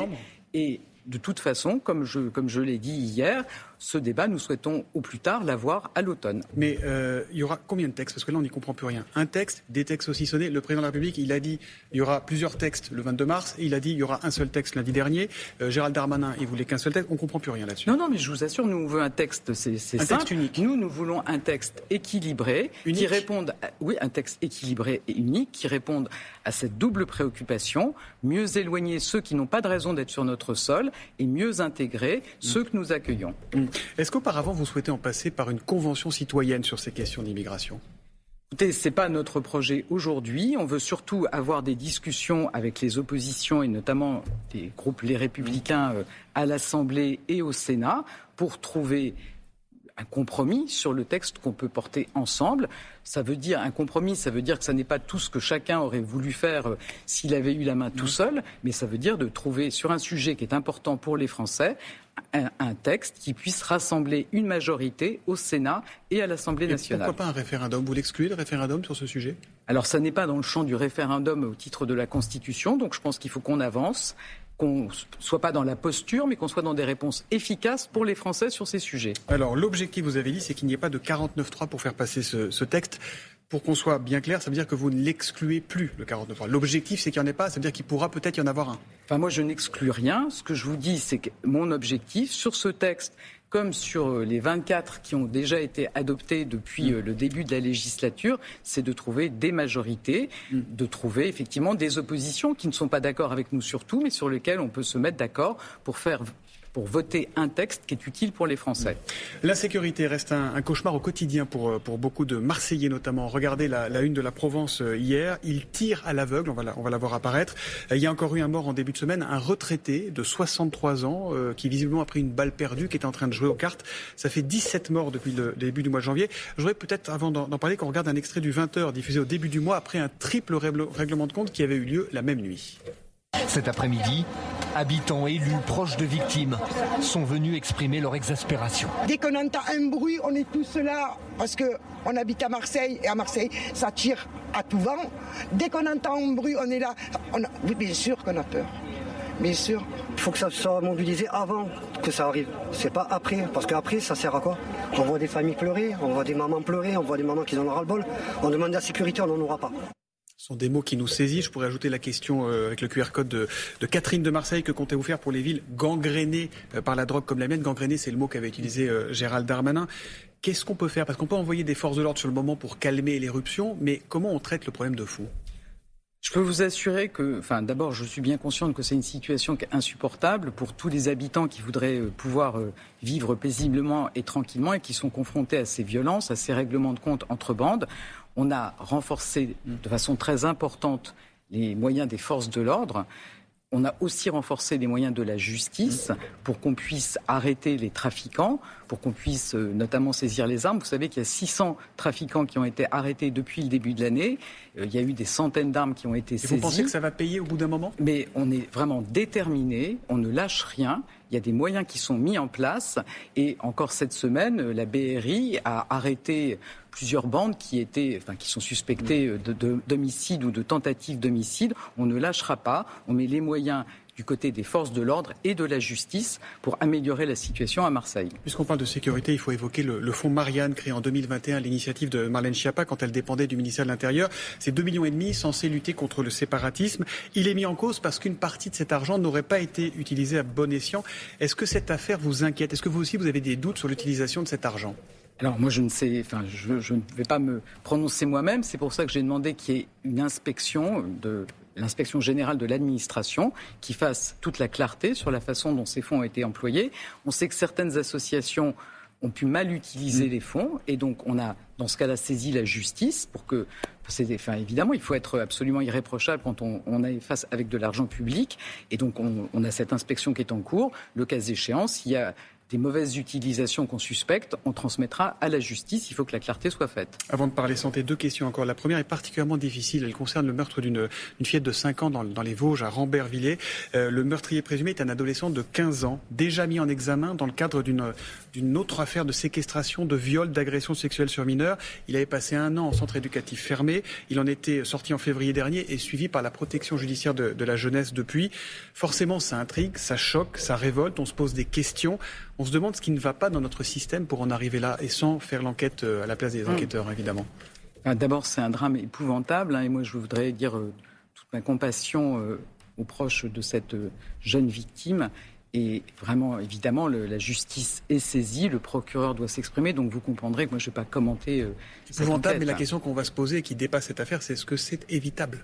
Et de toute façon, comme je, comme je l'ai dit hier, ce débat, nous souhaitons au plus tard l'avoir à l'automne. Mais euh, il y aura combien de textes? Parce que là, on n'y comprend plus rien. Un texte, des textes aussi sonnés. Le président de la République, il a dit il y aura plusieurs textes le 22 mars. Et il a dit il y aura un seul texte lundi dernier. Euh, Gérald Darmanin, il voulait qu'un seul texte. On ne comprend plus rien là-dessus. Non, non, mais je vous assure, nous on veut un texte, c'est simple. Texte unique. Nous, nous voulons un texte équilibré, unique. qui réponde, à, oui, un texte équilibré et unique, qui réponde à cette double préoccupation mieux éloigner ceux qui n'ont pas de raison d'être sur notre sol et mieux intégrer mmh. ceux que nous accueillons. Mmh. Est-ce qu'auparavant vous souhaitez en passer par une convention citoyenne sur ces questions d'immigration? Écoutez, ce n'est pas notre projet aujourd'hui. On veut surtout avoir des discussions avec les oppositions et notamment les groupes Les Républicains euh, à l'Assemblée et au Sénat pour trouver un compromis sur le texte qu'on peut porter ensemble. Ça veut dire un compromis, ça veut dire que ça n'est pas tout ce que chacun aurait voulu faire euh, s'il avait eu la main tout seul, mais ça veut dire de trouver sur un sujet qui est important pour les Français un, un, texte qui puisse rassembler une majorité au Sénat et à l'Assemblée nationale. Pourquoi pas un référendum? Vous l'excluez, le référendum, sur ce sujet? Alors, ça n'est pas dans le champ du référendum au titre de la Constitution, donc je pense qu'il faut qu'on avance qu'on ne soit pas dans la posture, mais qu'on soit dans des réponses efficaces pour les Français sur ces sujets. Alors, l'objectif, vous avez dit, c'est qu'il n'y ait pas de 49.3 pour faire passer ce, ce texte. Pour qu'on soit bien clair, ça veut dire que vous ne l'excluez plus, le 49.3. L'objectif, c'est qu'il n'y en ait pas, ça veut dire qu'il pourra peut-être y en avoir un. Enfin, moi, je n'exclus rien. Ce que je vous dis, c'est que mon objectif, sur ce texte, comme sur les 24 qui ont déjà été adoptés depuis mmh. le début de la législature, c'est de trouver des majorités, mmh. de trouver effectivement des oppositions qui ne sont pas d'accord avec nous sur tout, mais sur lesquelles on peut se mettre d'accord pour faire pour voter un texte qui est utile pour les Français. L'insécurité reste un, cauchemar au quotidien pour, pour beaucoup de Marseillais notamment. Regardez la, la une de la Provence hier. Il tire à l'aveugle, on va, la, on va la voir apparaître. Il y a encore eu un mort en début de semaine, un retraité de 63 ans euh, qui visiblement a pris une balle perdue, qui est en train de jouer aux cartes. Ça fait 17 morts depuis le début du mois de janvier. Je peut-être, avant d'en parler, qu'on regarde un extrait du 20h diffusé au début du mois après un triple règlement de compte qui avait eu lieu la même nuit. Cet après-midi, habitants élus proches de victimes sont venus exprimer leur exaspération. Dès qu'on entend un bruit, on est tous là parce qu'on habite à Marseille et à Marseille, ça tire à tout vent. Dès qu'on entend un bruit, on est là. On a... Oui, bien sûr qu'on a peur. Bien sûr. Il faut que ça soit mobilisé avant que ça arrive. C'est pas après. Parce qu'après, ça sert à quoi? On voit des familles pleurer, on voit des mamans pleurer, on voit des mamans qui en ont ras-le-bol. On demande la sécurité, on n'en aura pas. Ce sont des mots qui nous saisissent. Je pourrais ajouter la question euh, avec le QR code de, Catherine de Marseille. Que comptez-vous faire pour les villes gangrénées euh, par la drogue comme la mienne? Gangrénées, c'est le mot qu'avait utilisé euh, Gérald Darmanin. Qu'est-ce qu'on peut faire? Parce qu'on peut envoyer des forces de l'ordre sur le moment pour calmer l'éruption, mais comment on traite le problème de fou je peux vous assurer que, enfin, d'abord, je suis bien consciente que c'est une situation insupportable pour tous les habitants qui voudraient pouvoir vivre paisiblement et tranquillement et qui sont confrontés à ces violences, à ces règlements de compte entre bandes. On a renforcé de façon très importante les moyens des forces de l'ordre. On a aussi renforcé les moyens de la justice pour qu'on puisse arrêter les trafiquants, pour qu'on puisse euh, notamment saisir les armes. Vous savez qu'il y a 600 trafiquants qui ont été arrêtés depuis le début de l'année. Euh, il y a eu des centaines d'armes qui ont été saisies. vous pensez que ça va payer au bout d'un moment? Mais on est vraiment déterminé, on ne lâche rien. Il y a des moyens qui sont mis en place. Et encore cette semaine, la BRI a arrêté plusieurs bandes qui étaient, enfin, qui sont suspectées d'homicide ou de tentative d'homicide. On ne lâchera pas. On met les moyens du côté des forces de l'ordre et de la justice pour améliorer la situation à Marseille. Puisqu'on parle de sécurité, il faut évoquer le, fonds Marianne créé en 2021 à l'initiative de Marlène Schiappa quand elle dépendait du ministère de l'Intérieur. C'est 2,5 millions et demi censés lutter contre le séparatisme. Il est mis en cause parce qu'une partie de cet argent n'aurait pas été utilisée à bon escient. Est-ce que cette affaire vous inquiète? Est-ce que vous aussi vous avez des doutes sur l'utilisation de cet argent? Alors moi je ne sais, enfin je, je ne vais pas me prononcer moi-même. C'est pour ça que j'ai demandé qu'il y ait une inspection de l'inspection générale de l'administration qui fasse toute la clarté sur la façon dont ces fonds ont été employés. On sait que certaines associations ont pu mal utiliser mm. les fonds et donc on a dans ce cas-là saisi la justice pour que enfin, évidemment il faut être absolument irréprochable quand on, on est face avec de l'argent public et donc on, on, a cette inspection qui est en cours le cas échéant s'il y a des mauvaises utilisations qu'on suspecte, on transmettra à la justice. Il faut que la clarté soit faite. Avant de parler santé, deux questions encore. La première est particulièrement difficile. Elle concerne le meurtre d'une fillette de 5 ans dans, les Vosges, à Rambervillers. Euh, le meurtrier présumé est un adolescent de 15 ans, déjà mis en examen dans le cadre d'une autre affaire de séquestration, de viol, d'agression sexuelle sur mineurs. Il avait passé un an en centre éducatif fermé. Il en était sorti en février dernier et suivi par la protection judiciaire de, de la jeunesse depuis. Forcément, ça intrigue, ça choque, ça révolte. On se pose des questions on se demande ce qui ne va pas dans notre système pour en arriver là, et sans faire l'enquête euh, à la place des hmm. enquêteurs, évidemment. Ah, d'abord, c'est un drame épouvantable, hein, et moi je voudrais dire euh, toute ma compassion euh, aux proches de cette jeune victime. Et vraiment, évidemment, la justice est saisie, le procureur doit s'exprimer, donc vous comprendrez que moi je ne vais pas commenter. C'est épouvantable, mais la question qu'on va se poser et qui dépasse cette affaire, c'est est-ce que c'est évitable?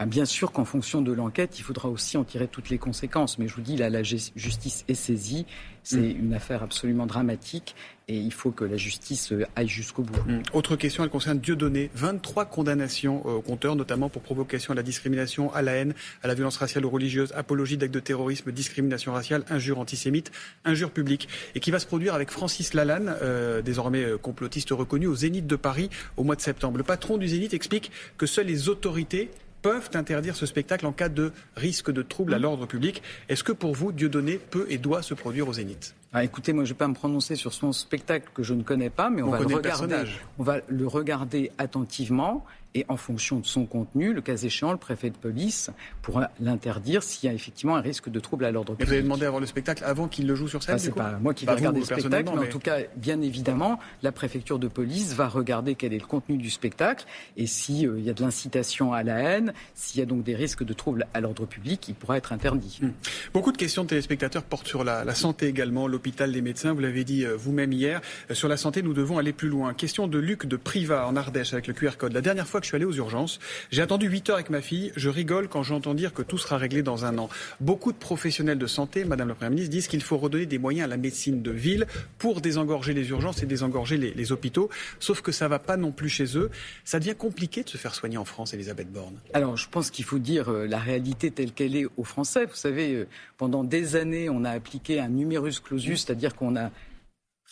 Ah, bien sûr qu'en fonction de l'enquête, il faudra aussi en tirer toutes les conséquences. Mais je vous dis, là, la justice est saisie. C'est mm. une affaire absolument dramatique et il faut que la justice euh, aille jusqu'au bout. Mm. Autre question, elle concerne Dieudonné. 23 condamnations euh, au compteur, notamment pour provocation à la discrimination, à la haine, à la violence raciale ou religieuse, apologie d'actes de terrorisme, discrimination raciale, injure antisémite, injure publique. Et qui va se produire avec Francis Lalanne, euh, désormais complotiste reconnu, au Zénith de Paris au mois de septembre. Le patron du Zénith explique que seules les autorités peuvent interdire ce spectacle en cas de risque de trouble à l'ordre public. Est-ce que pour vous, Dieudonné peut et doit se produire au Zénith? Ah, écoutez, moi je ne vais pas me prononcer sur son spectacle que je ne connais pas, mais on, va le regarder. On va le regarder attentivement et en fonction de son contenu, le cas échéant, le préfet de police pourra l'interdire s'il y a effectivement un risque de trouble à l'ordre public. vous avez demandé à voir le spectacle avant qu'il le joue sur scène Ce C'est pas moi qui vais regarder le spectacle, mais, en tout cas, bien évidemment, la préfecture de police va regarder quel est le contenu du spectacle et s'il euh, y a de l'incitation à la haine, s'il y a donc des risques de trouble à l'ordre public, il pourra être interdit. Hmm. Beaucoup de questions de téléspectateurs portent sur la, la santé également, l'hôpital, les médecins. Vous l'avez dit euh, vous-même hier. Euh, sur la santé, nous devons aller plus loin. Question de Luc de Priva en Ardèche avec le QR code. La dernière fois je suis allé aux urgences, j'ai attendu 8 heures avec ma fille. Je rigole quand j'entends dire que tout sera réglé dans un an. Beaucoup de professionnels de santé, Madame la Première ministre, disent qu'il faut redonner des moyens à la médecine de ville pour désengorger les urgences et désengorger les, hôpitaux. Sauf que ça ne va pas non plus chez eux. Ça devient compliqué de se faire soigner en France, Elisabeth Borne. Alors, je pense qu'il faut dire euh, la réalité telle qu'elle est aux Français. Vous savez, pendant des années, on a appliqué un numerus clausus, c'est-à-dire qu'on a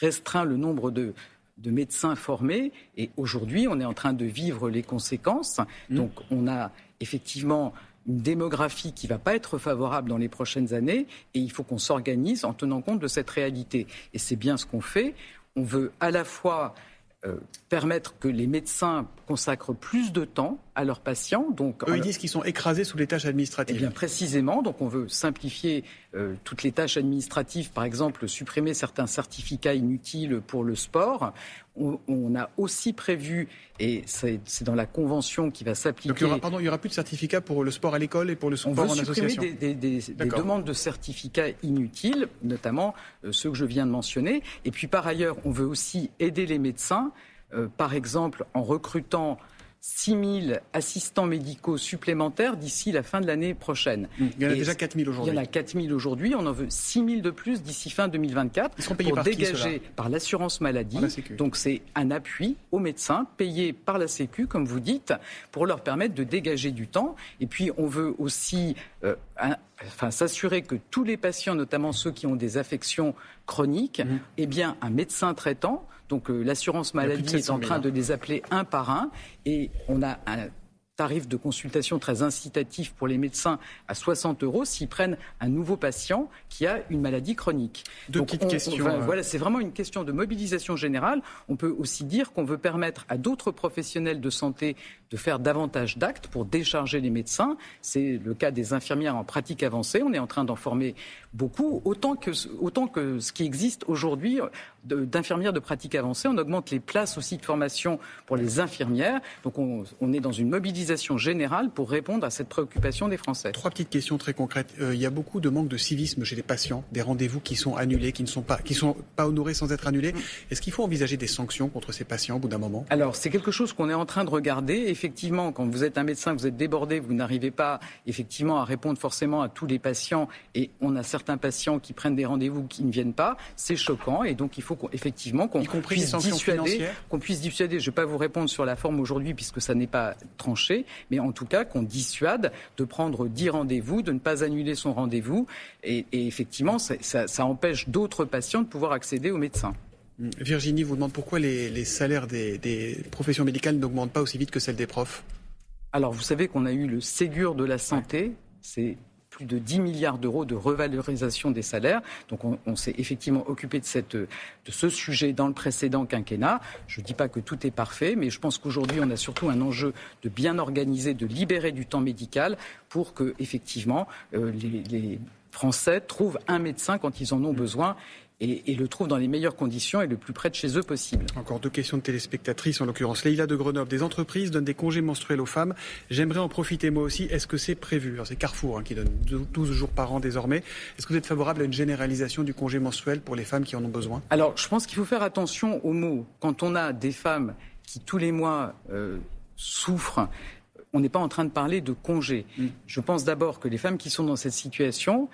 restreint le nombre de, médecins formés et aujourd'hui on est en train de vivre les conséquences. Mmh. Donc on a effectivement une démographie qui ne va pas être favorable dans les prochaines années et il faut qu'on s'organise en tenant compte de cette réalité. Et c'est bien ce qu'on fait. On veut à la fois euh, permettre que les médecins consacrent plus de temps à leurs patients. Donc, Eux, ils disent qu'ils sont écrasés sous les tâches administratives. Eh bien, précisément. Donc, on veut simplifier euh, toutes les tâches administratives. Par exemple, supprimer certains certificats inutiles pour le sport. On, a aussi prévu, et c'est dans la convention qui va s'appliquer. Donc, il y aura, pardon, il y aura plus de certificats pour le sport à l'école et pour le sport en association. Des, des, des, des, demandes de certificats inutiles, notamment euh, ceux que je viens de mentionner. Et puis, par ailleurs, on veut aussi aider les médecins. Euh, par exemple, en recrutant 6 000 assistants médicaux supplémentaires d'ici la fin de l'année prochaine. Mmh. Il y en a déjà 4 000 aujourd'hui. Il y en a 4 000 aujourd'hui. On en veut 6 000 de plus d'ici fin 2024 Ils seront payés pour par dégager qui, par l'assurance maladie. Donc c'est un appui aux médecins payés par la Sécu, comme vous dites, pour leur permettre de dégager du temps. Et puis on veut aussi euh, enfin, s'assurer que tous les patients, notamment ceux qui ont des affections chroniques, mmh. aient bien un médecin traitant donc euh, l'assurance maladie est en train de les appeler un par un. Et on a un tarif de consultation très incitatif pour les médecins à 60 euros s'ils prennent un nouveau patient qui a une maladie chronique. Deux petites questions. Euh. voilà, c'est vraiment une question de mobilisation générale. On peut aussi dire qu'on veut permettre à d'autres professionnels de santé de faire davantage d'actes pour décharger les médecins. C'est le cas des infirmières en pratique avancée. On est en train d'en former beaucoup, autant que, autant que ce qui existe aujourd'hui d'infirmières de pratique avancée. On augmente les places aussi de formation pour les infirmières. Donc on, on est dans une mobilisation générale pour répondre à cette préoccupation des Français. Trois petites questions très concrètes. Euh, il y a beaucoup de manque de civisme chez les patients, des rendez-vous qui sont annulés, qui ne sont pas, qui sont pas honorés sans être annulés. Est-ce qu'il faut envisager des sanctions contre ces patients au bout d'un moment? Alors c'est quelque chose qu'on est en train de regarder effectivement, quand vous êtes un médecin, vous êtes débordé, vous n'arrivez pas effectivement à répondre forcément à tous les patients, et on a certains patients qui prennent des rendez-vous qui ne viennent pas, c'est choquant, et donc il faut effectivement qu'on puisse dissuader, qu'on puisse dissuader. Je ne vais pas vous répondre sur la forme aujourd'hui puisque ça n'est pas tranché, mais en tout cas qu'on dissuade de prendre dix rendez-vous, de ne pas annuler son rendez-vous, et, effectivement, ça, ça empêche d'autres patients de pouvoir accéder au médecin. Virginie vous demande pourquoi les, salaires des, professions médicales n'augmentent pas aussi vite que celles des profs? Alors, vous savez qu'on a eu le Ségur de la santé. C'est plus de 10 milliards d'euros de revalorisation des salaires. Donc on, s'est effectivement occupé de, cette, de ce sujet dans le précédent quinquennat. Je ne dis pas que tout est parfait, mais je pense qu'aujourd'hui on a surtout un enjeu de bien organiser, de libérer du temps médical pour que effectivement euh, les, les Français trouvent un médecin quand ils en ont besoin et, le trouvent dans les meilleures conditions et le plus près de chez eux possible. Encore deux questions de téléspectatrices, en l'occurrence Leïla de Grenoble. Des entreprises donnent des congés menstruels aux femmes. J'aimerais en profiter moi aussi. Est-ce que c'est prévu? C'est Carrefour hein, qui donne 12 jours par an désormais. Est-ce que vous êtes favorable à une généralisation du congé menstruel pour les femmes qui en ont besoin? Alors, je pense qu'il faut faire attention aux mots. Quand on a des femmes qui tous les mois euh, souffrent on n'est pas en train de parler de congés. Mm. Je pense d'abord que les femmes qui sont dans cette situation,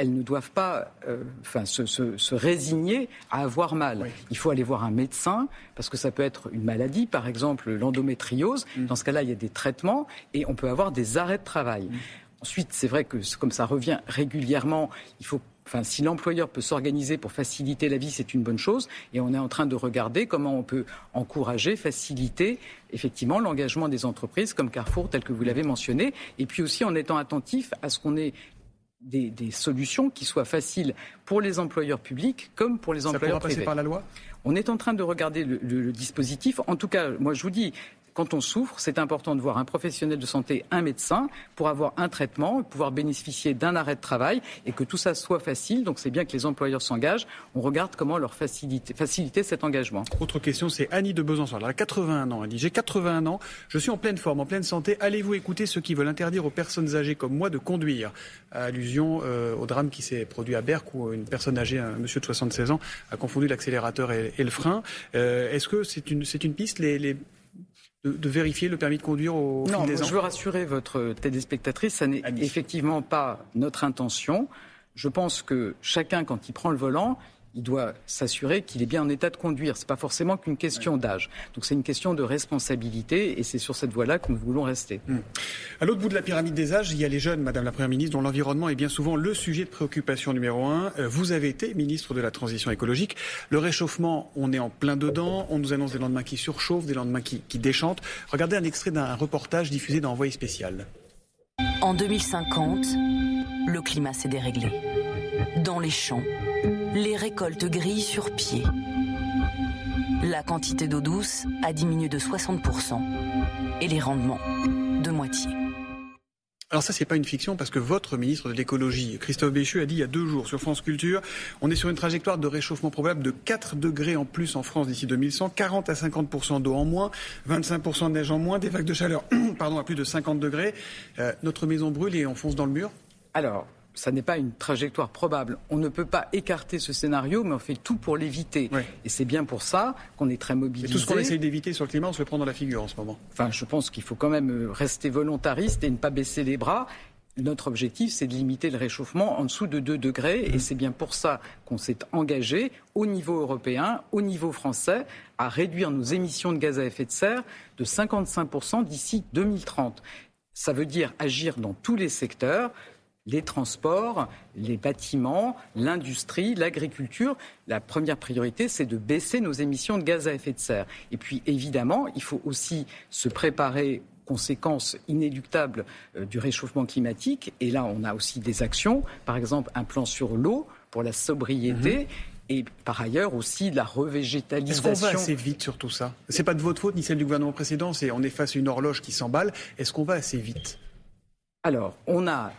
elles ne doivent pas euh, enfin, se, résigner à avoir mal. Il faut aller voir un médecin, parce que ça peut être une maladie, par exemple l'endométriose. Mm. Dans ce cas-là, il y a des traitements et on peut avoir des arrêts de travail. Mm. Ensuite, c'est vrai que comme ça revient régulièrement, il faut Enfin, si l'employeur peut s'organiser pour faciliter la vie, c'est une bonne chose. Et on est en train de regarder comment on peut encourager, faciliter effectivement l'engagement des entreprises comme Carrefour, tel que vous l'avez mentionné. Et puis aussi en étant attentif à ce qu'on ait des, solutions qui soient faciles pour les employeurs publics comme pour les employeurs Ça passer par la loi? On est en train de regarder le, dispositif. En tout cas, moi je vous dis, quand on souffre, c'est important de voir un professionnel de santé, un médecin, pour avoir un traitement, pouvoir bénéficier d'un arrêt de travail et que tout ça soit facile. Donc c'est bien que les employeurs s'engagent. On regarde comment leur faciliter, cet engagement. Autre question, c'est Annie de Besançon. Elle a 81 ans. Elle dit J'ai 81 ans, je suis en pleine forme, en pleine santé. Allez-vous écouter ceux qui veulent interdire aux personnes âgées comme moi de conduire? Allusion euh, au drame qui s'est produit à Berck où une personne âgée, un monsieur de 76 ans, a confondu l'accélérateur et, le frein. Euh, est-ce que c'est une, piste? De, vérifier le permis de conduire au non, fil des ans Je veux rassurer votre téléspectatrice, ça n'est effectivement pas notre intention. Je pense que chacun, quand il prend le volant, il doit s'assurer qu'il est bien en état de conduire. Ce n'est pas forcément qu'une question d'âge. Donc c'est une question de responsabilité et c'est sur cette voie-là que nous voulons rester. Hmm. À l'autre bout de la pyramide des âges, il y a les jeunes, Madame la Première ministre, dont l'environnement est bien souvent le sujet de préoccupation numéro un. Euh, vous avez été ministre de la Transition écologique. Le réchauffement, on est en plein dedans. On nous annonce des lendemains qui surchauffent, des lendemains qui, qui déchantent. Regardez un extrait d'un reportage diffusé dans Envoyé spécial. En 2050, le climat s'est déréglé. Dans les champs, les récoltes grillent sur pied. la quantité d'eau douce a diminué de 60% et les rendements de moitié. Alors ça, c'est pas une fiction parce que votre ministre de l'écologie, Christophe Béchu, a dit il y a deux jours sur France Culture, on est sur une trajectoire de réchauffement probable de 4 degrés en plus en France d'ici 2100, 40 à 50% d'eau en moins, 25% de neige en moins, des vagues de chaleur, pardon, à plus de 50 degrés. Euh, notre maison brûle et on fonce dans le mur? Alors, ça n'est pas une trajectoire probable. On ne peut pas écarter ce scénario, mais on fait tout pour l'éviter. Et c'est bien pour ça qu'on est très mobilisé. Et tout ce qu'on essaye d'éviter sur le climat, on se le prend dans la figure en ce moment. Enfin, je pense qu'il faut quand même euh, rester volontariste et ne pas baisser les bras. Notre objectif, c'est de limiter le réchauffement en dessous de 2 degrés. Et mmh. c'est bien pour ça qu'on s'est engagé au niveau européen, au niveau français, à réduire nos émissions de gaz à effet de serre de 55% d'ici 2030. Ça veut dire agir dans tous les secteurs, les transports, les bâtiments, l'industrie, l'agriculture. La première priorité, c'est de baisser nos émissions de gaz à effet de serre. Et puis, évidemment, il faut aussi se préparer aux conséquences inéluctables euh, du réchauffement climatique. Et là, on a aussi des actions, par exemple un plan sur l'eau pour la sobriété. Mhm. Et par ailleurs aussi la revégétalisation. Est-ce qu'on va assez vite sur tout ça? C'est pas de votre faute ni celle du gouvernement précédent. C'est on est face à une horloge qui s'emballe. Est-ce qu'on va assez vite? Alors, on a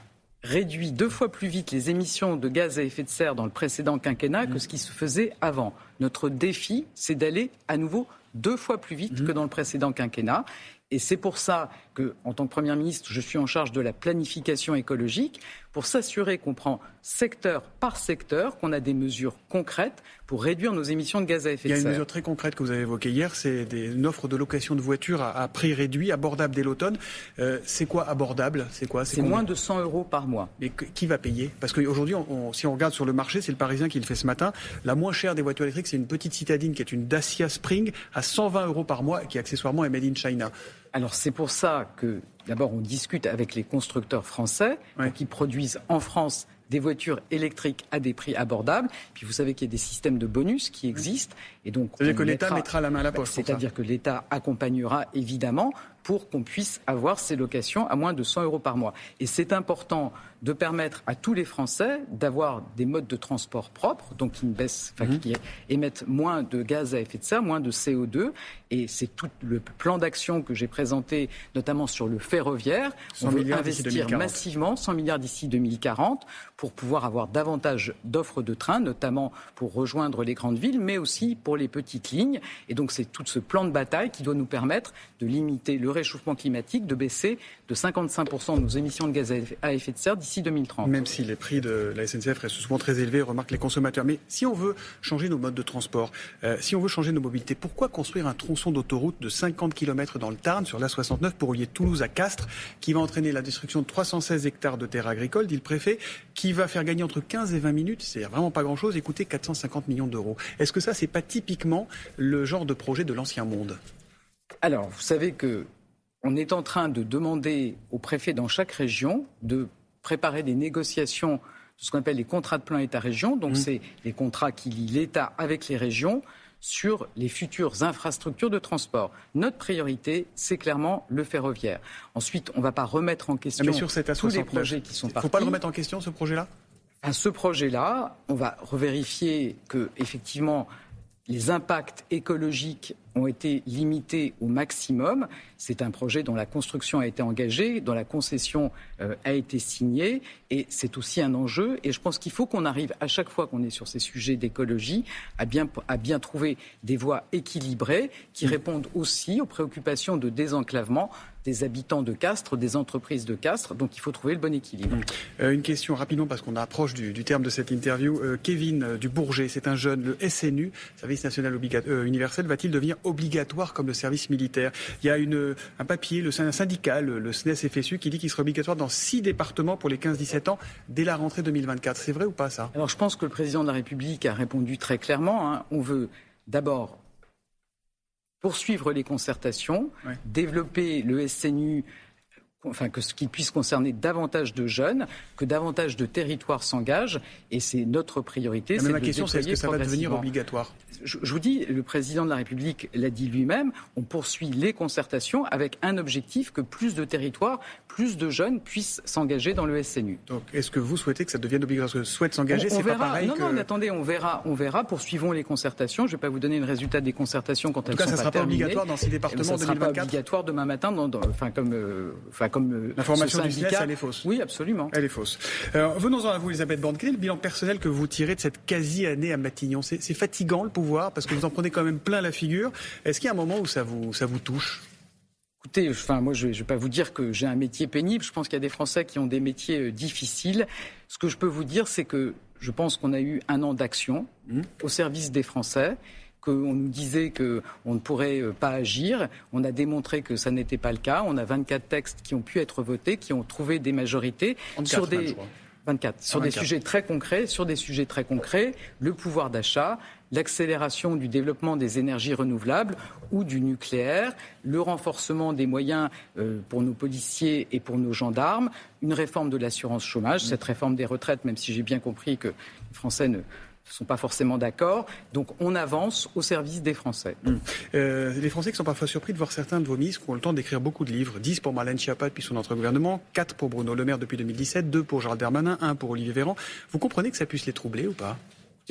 réduit deux fois plus vite les émissions de gaz à effet de serre dans le précédent quinquennat que mmh. ce qui se faisait avant. Notre défi, c'est d'aller à nouveau deux fois plus vite mmh. que dans le précédent quinquennat. Et c'est pour ça que, en tant que Premier ministre, je suis en charge de la planification écologique pour s'assurer qu'on prend secteur par secteur, qu'on a des mesures concrètes pour réduire nos émissions de gaz à effet de serre. Il y a une mesure très concrète que vous avez évoquée hier, c'est une offre de location de voitures à, prix réduit, abordable dès l'automne. Euh, c'est quoi abordable? C'est quoi? C'est moins de 100 euros par mois. Et qui va payer? Parce qu'aujourd'hui, si on regarde sur le marché, c'est le Parisien qui le fait ce matin. La moins chère des voitures électriques, c'est une petite citadine qui est une Dacia Spring à 120 euros par mois, qui accessoirement est made in China. Alors c'est pour ça que d'abord on discute avec les constructeurs français qui produisent en France des voitures électriques à des prix abordables. Puis vous savez qu'il y a des systèmes de bonus qui existent. Et donc, C'est-à-dire que l'État mettra la main à la poche. C'est-à-dire que l'État accompagnera évidemment pour qu'on puisse avoir ces locations à moins de 100 euros par mois. Et c'est important de permettre à tous les Français d'avoir des modes de transport propres, donc qui, baissent, mhm. qui émettent moins de gaz à effet de serre, moins de CO2. Et c'est tout le plan d'action que j'ai présenté, notamment sur le ferroviaire. On veut investir massivement, 100 milliards d'ici 2040, pour pouvoir avoir davantage d'offres de trains, notamment pour rejoindre les grandes villes, mais aussi pour les petites lignes. Et donc c'est tout ce plan de bataille qui doit nous permettre de limiter le réchauffement climatique, de baisser de 55% nos émissions de gaz à effet de serre d'ici 2030. Même si les prix de la SNCF restent souvent très élevés, remarquent les consommateurs. Mais si on veut changer nos modes de transport, euh, si on veut changer nos mobilités, pourquoi construire un tronçon d'autoroute de 50 km dans le Tarn sur l'A69 pour relier Toulouse à Castres, qui va entraîner la destruction de 316 hectares de terres agricoles, dit le préfet, qui va faire gagner entre 15 et 20 minutes, c'est vraiment pas grand-chose, et coûter 450 millions d'euros. Est-ce que ça, c'est pas typiquement le genre de projet de l'ancien monde? Alors, vous savez que on est en train de demander aux préfets dans chaque région de préparer des négociations de ce qu'on appelle les contrats de plan État-région. Donc, mmh. c'est les contrats qui lient l'État avec les régions sur les futures infrastructures de transport. Notre priorité, c'est clairement le ferroviaire. Ensuite, on ne va pas remettre en question Mais sur cette tous les projets qui sont partis. Il ne faut pas le remettre en question, ce projet-là? À ce projet-là, on va revérifier que, effectivement, les impacts écologiques ont été limités au maximum. C'est un projet dont la construction a été engagée, dont la concession euh, a été signée, et c'est aussi un enjeu. Et je pense qu'il faut qu'on arrive, à chaque fois qu'on est sur ces sujets d'écologie, à bien, trouver des voies équilibrées qui répondent aussi aux préoccupations de désenclavement des habitants de Castres, des entreprises de Castres. Donc il faut trouver le bon équilibre. Mmh. Euh, une question rapidement parce qu'on approche du, terme de cette interview. Euh, Kevin du Bourget, c'est un jeune, le SNU, Service national universel, va-t-il devenir obligatoire comme le service militaire? Il y a une, un papier, le syndicat, le, SNES-FSU, qui dit qu'il sera obligatoire dans six départements pour les 15-17 ans dès la rentrée 2024. C'est vrai ou pas ça? Alors je pense que le président de la République a répondu très clairement. Hein. On veut d'abord poursuivre les concertations, développer le SNU enfin que ce qui puisse concerner davantage de jeunes, que davantage de territoires s'engagent, et c'est notre priorité. Mais ma question, c'est est-ce que ça va devenir obligatoire je, je, vous dis, le président de la République l'a dit lui-même, on poursuit les concertations avec un objectif que plus de territoires, plus de jeunes puissent s'engager dans le SNU. Donc, est-ce que vous souhaitez que ça devienne obligatoire? Souhaite s'engager, c'est pas pareil Non, que... non, attendez, on verra, on verra. Poursuivons les concertations. Je ne vais pas vous donner le résultat des concertations quand en elles tout cas, sont ça pas sera pas obligatoire dans ces départements ça sera 2024. pas obligatoire demain matin, dans, dans, enfin comme, euh, enfin comme euh, l'information du SNES, elle est fausse. Oui, absolument. Elle est fausse. Alors, venons-en à vous, Elisabeth Borne. Quel est le bilan personnel que vous tirez de cette quasi-année à Matignon C'est fatigant le pouvoir parce que vous en prenez quand même plein la figure. Est-ce qu'il y a un moment où ça vous, ça vous touche? Écoutez, enfin, moi, je ne vais pas vous dire que j'ai un métier pénible. Je pense qu'il y a des Français qui ont des métiers euh, difficiles. Ce que je peux vous dire, c'est que je pense qu'on a eu un an d'action mmh. au service des Français qu'on nous disait qu'on ne pourrait euh, pas agir. On a démontré que ça n'était pas le cas. On a 24 textes qui ont pu être votés, qui ont trouvé des majorités sur des... 24. Sur 24. des sujets très concrets, sur des sujets très concrets, le pouvoir d'achat, l'accélération du développement des énergies renouvelables ou du nucléaire, le renforcement des moyens euh, pour nos policiers et pour nos gendarmes, une réforme de l'assurance chômage, cette réforme des retraites, même si j'ai bien compris que les Français ne ne sont pas forcément d'accord. Donc on avance au service des Français. Mmh. Euh, les Français qui sont parfois surpris de voir certains de vos ministres qui ont le temps d'écrire beaucoup de livres. 10 pour Marlène Schiappa depuis son entre gouvernement, 4 pour Bruno Le Maire depuis 2017, 2 pour Gérald Darmanin, 1 pour Olivier Véran. Vous comprenez que ça puisse les troubler ou pas?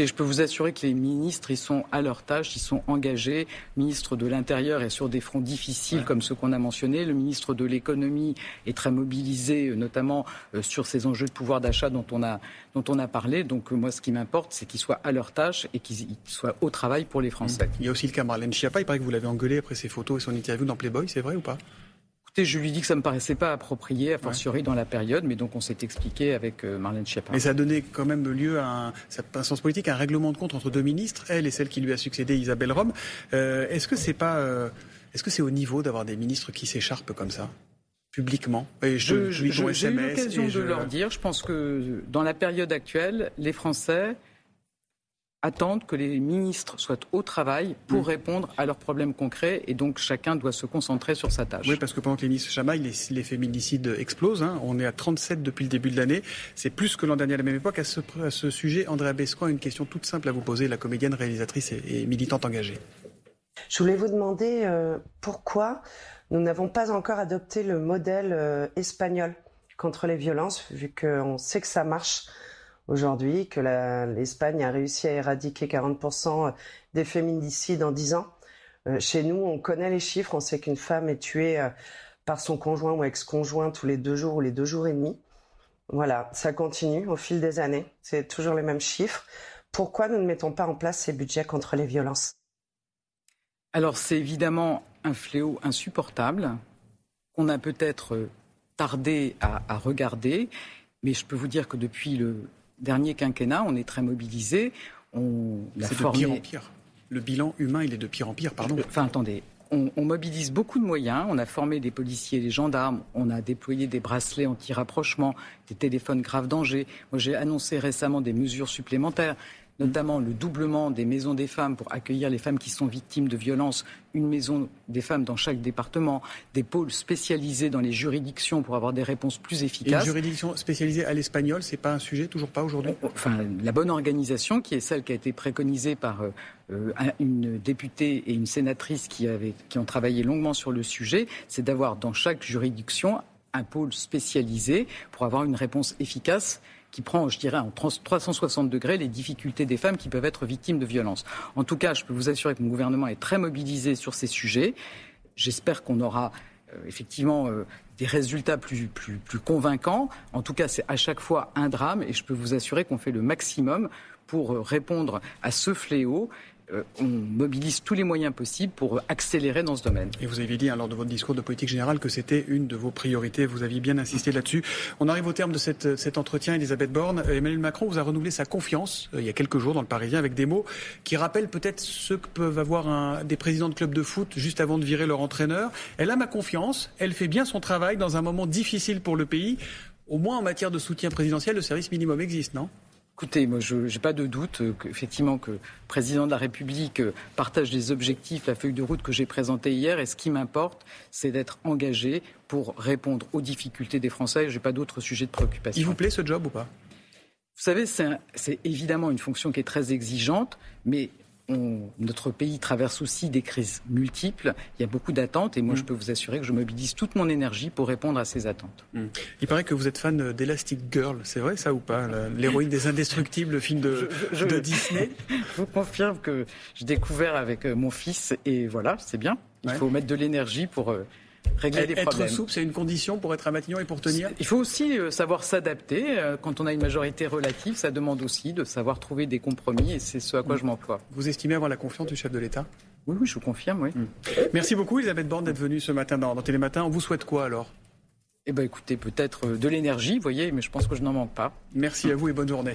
Et je peux vous assurer que les ministres, ils sont à leur tâche, ils sont engagés. Le ministre de l'Intérieur est sur des fronts difficiles comme ceux qu'on a mentionnés. Le ministre de l'Économie est très mobilisé, euh, notamment euh, sur ces enjeux de pouvoir d'achat dont on a dont on a parlé. Donc euh, moi, ce qui m'importe, c'est qu'ils soient à leur tâche et qu'ils soient au travail pour les Français. Il y a aussi le cas Marlène Schiappa. Il paraît que vous l'avez engueulé après ses photos et son interview dans Playboy. C'est vrai ou pas? Écoutez, je lui dis que ça me paraissait pas approprié, a fortiori ouais. dans la période, mais donc on s'est expliqué avec euh, Marlène Schiappa. Mais ça a donné quand même lieu à un, un sens politique, un règlement de compte entre deux ministres, elle et celle qui lui a succédé, Isabelle Rome. Euh, est-ce que c'est pas, euh, est-ce que c'est au niveau d'avoir des ministres qui s'écharpent comme ça publiquement? Et je, je, je, J'ai eu l'occasion de leur dire, je pense que dans la période actuelle, les Français attendent que les ministres soient au travail pour mmh. répondre à leurs problèmes concrets et donc chacun doit se concentrer sur sa tâche. Oui, parce que pendant que les ministres chamaillent, les, les féminicides explosent. Hein. On est à 37 depuis le début de l'année. C'est plus que l'an dernier à la même époque. À ce, à ce sujet, Andrea Bescoin a une question toute simple à vous poser, la comédienne, réalisatrice et, et militante engagée. Je voulais vous demander euh, pourquoi nous n'avons pas encore adopté le modèle euh, espagnol contre les violences, vu qu'on sait que ça marche aujourd'hui, que l'Espagne a réussi à éradiquer 40% des féminicides en 10 ans. Euh, chez nous, on connaît les chiffres, on sait qu'une femme est tuée euh, par son conjoint ou ex-conjoint tous les deux jours ou les deux jours et demi. Voilà, ça continue au fil des années, c'est toujours les mêmes chiffres. Pourquoi nous ne mettons pas en place ces budgets contre les violences? Alors c'est évidemment un fléau insupportable qu'on a peut-être tardé à regarder, mais je peux vous dire que depuis le dernier quinquennat, on est très mobilisé. On C'est formé... de pire en pire. Le bilan humain, il est de pire en pire, pardon. Enfin, attendez. On, on, mobilise beaucoup de moyens. On a formé des policiers, des gendarmes. On a déployé des bracelets anti-rapprochement, des téléphones grave danger. Moi, j'ai annoncé récemment des mesures supplémentaires notamment le doublement des maisons des femmes pour accueillir les femmes qui sont victimes de violences, une maison des femmes dans chaque département, des pôles spécialisés dans les juridictions pour avoir des réponses plus efficaces. Et une juridiction spécialisée à l'espagnol, c'est pas un sujet, toujours pas aujourd'hui? Enfin, la bonne organisation, qui est celle qui a été préconisée par euh, une députée et une sénatrice qui ont travaillé longuement sur le sujet, c'est d'avoir dans chaque juridiction un pôle spécialisé pour avoir une réponse efficace qui prend, je dirais, en 360 degrés les difficultés des femmes qui peuvent être victimes de violences. En tout cas, je peux vous assurer que mon gouvernement est très mobilisé sur ces sujets. J'espère qu'on aura euh, effectivement euh, des résultats plus, plus, plus convaincants. En tout cas, c'est à chaque fois un drame et je peux vous assurer qu'on fait le maximum pour euh, répondre à ce fléau on mobilise tous les moyens possibles pour accélérer dans ce domaine. Et vous aviez dit hein, lors de votre discours de politique générale que c'était une de vos priorités. Vous aviez bien insisté là-dessus. On arrive au terme de cet entretien. Elisabeth Borne, Emmanuel Macron vous a renouvelé sa confiance euh, il y a quelques jours dans le Parisien avec des mots qui rappellent peut-être ce que peuvent avoir un, des présidents de clubs de foot juste avant de virer leur entraîneur. Elle a ma confiance. Elle fait bien son travail dans un moment difficile pour le pays. Au moins en matière de soutien présidentiel, le service minimum existe, non? Écoutez, moi, je n'ai pas de doute qu'effectivement que le président de la République partage des objectifs, la feuille de route que j'ai présentée hier. Et ce qui m'importe, c'est d'être engagé pour répondre aux difficultés des Français. Je n'ai pas d'autres sujets de préoccupation. Il vous plaît ce job ou pas? Vous savez, c'est évidemment une fonction qui est très exigeante, mais notre pays traverse aussi des crises multiples. Il y a beaucoup d'attentes et moi, je mm. peux vous assurer que je mobilise toute mon énergie pour répondre à ces attentes. Mm. Il paraît que vous êtes fan d'Elastic Girl. C'est vrai ça ou pas L'héroïne des Indestructibles, le film de, de Disney Je vous confirme que j'ai découvert avec euh, mon fils et voilà, c'est bien. Il faut mettre de l'énergie pour euh, régler des problèmes. Être souple, c'est une condition pour être à Matignon et pour tenir Il faut aussi euh, savoir s'adapter. Euh, quand on a une majorité relative, ça demande aussi de savoir trouver des compromis et c'est ce à quoi je m'emploie. Vous estimez avoir la confiance du chef de l'État? Oui, oui, je vous confirme, oui. Hmm. Merci beaucoup, Elisabeth Borne, d'être venue ce matin dans, dans Télématin. On vous souhaite quoi alors? Eh bien, écoutez, peut-être euh, de l'énergie, vous voyez, mais je pense que je n'en manque pas. Merci à vous et bonne journée.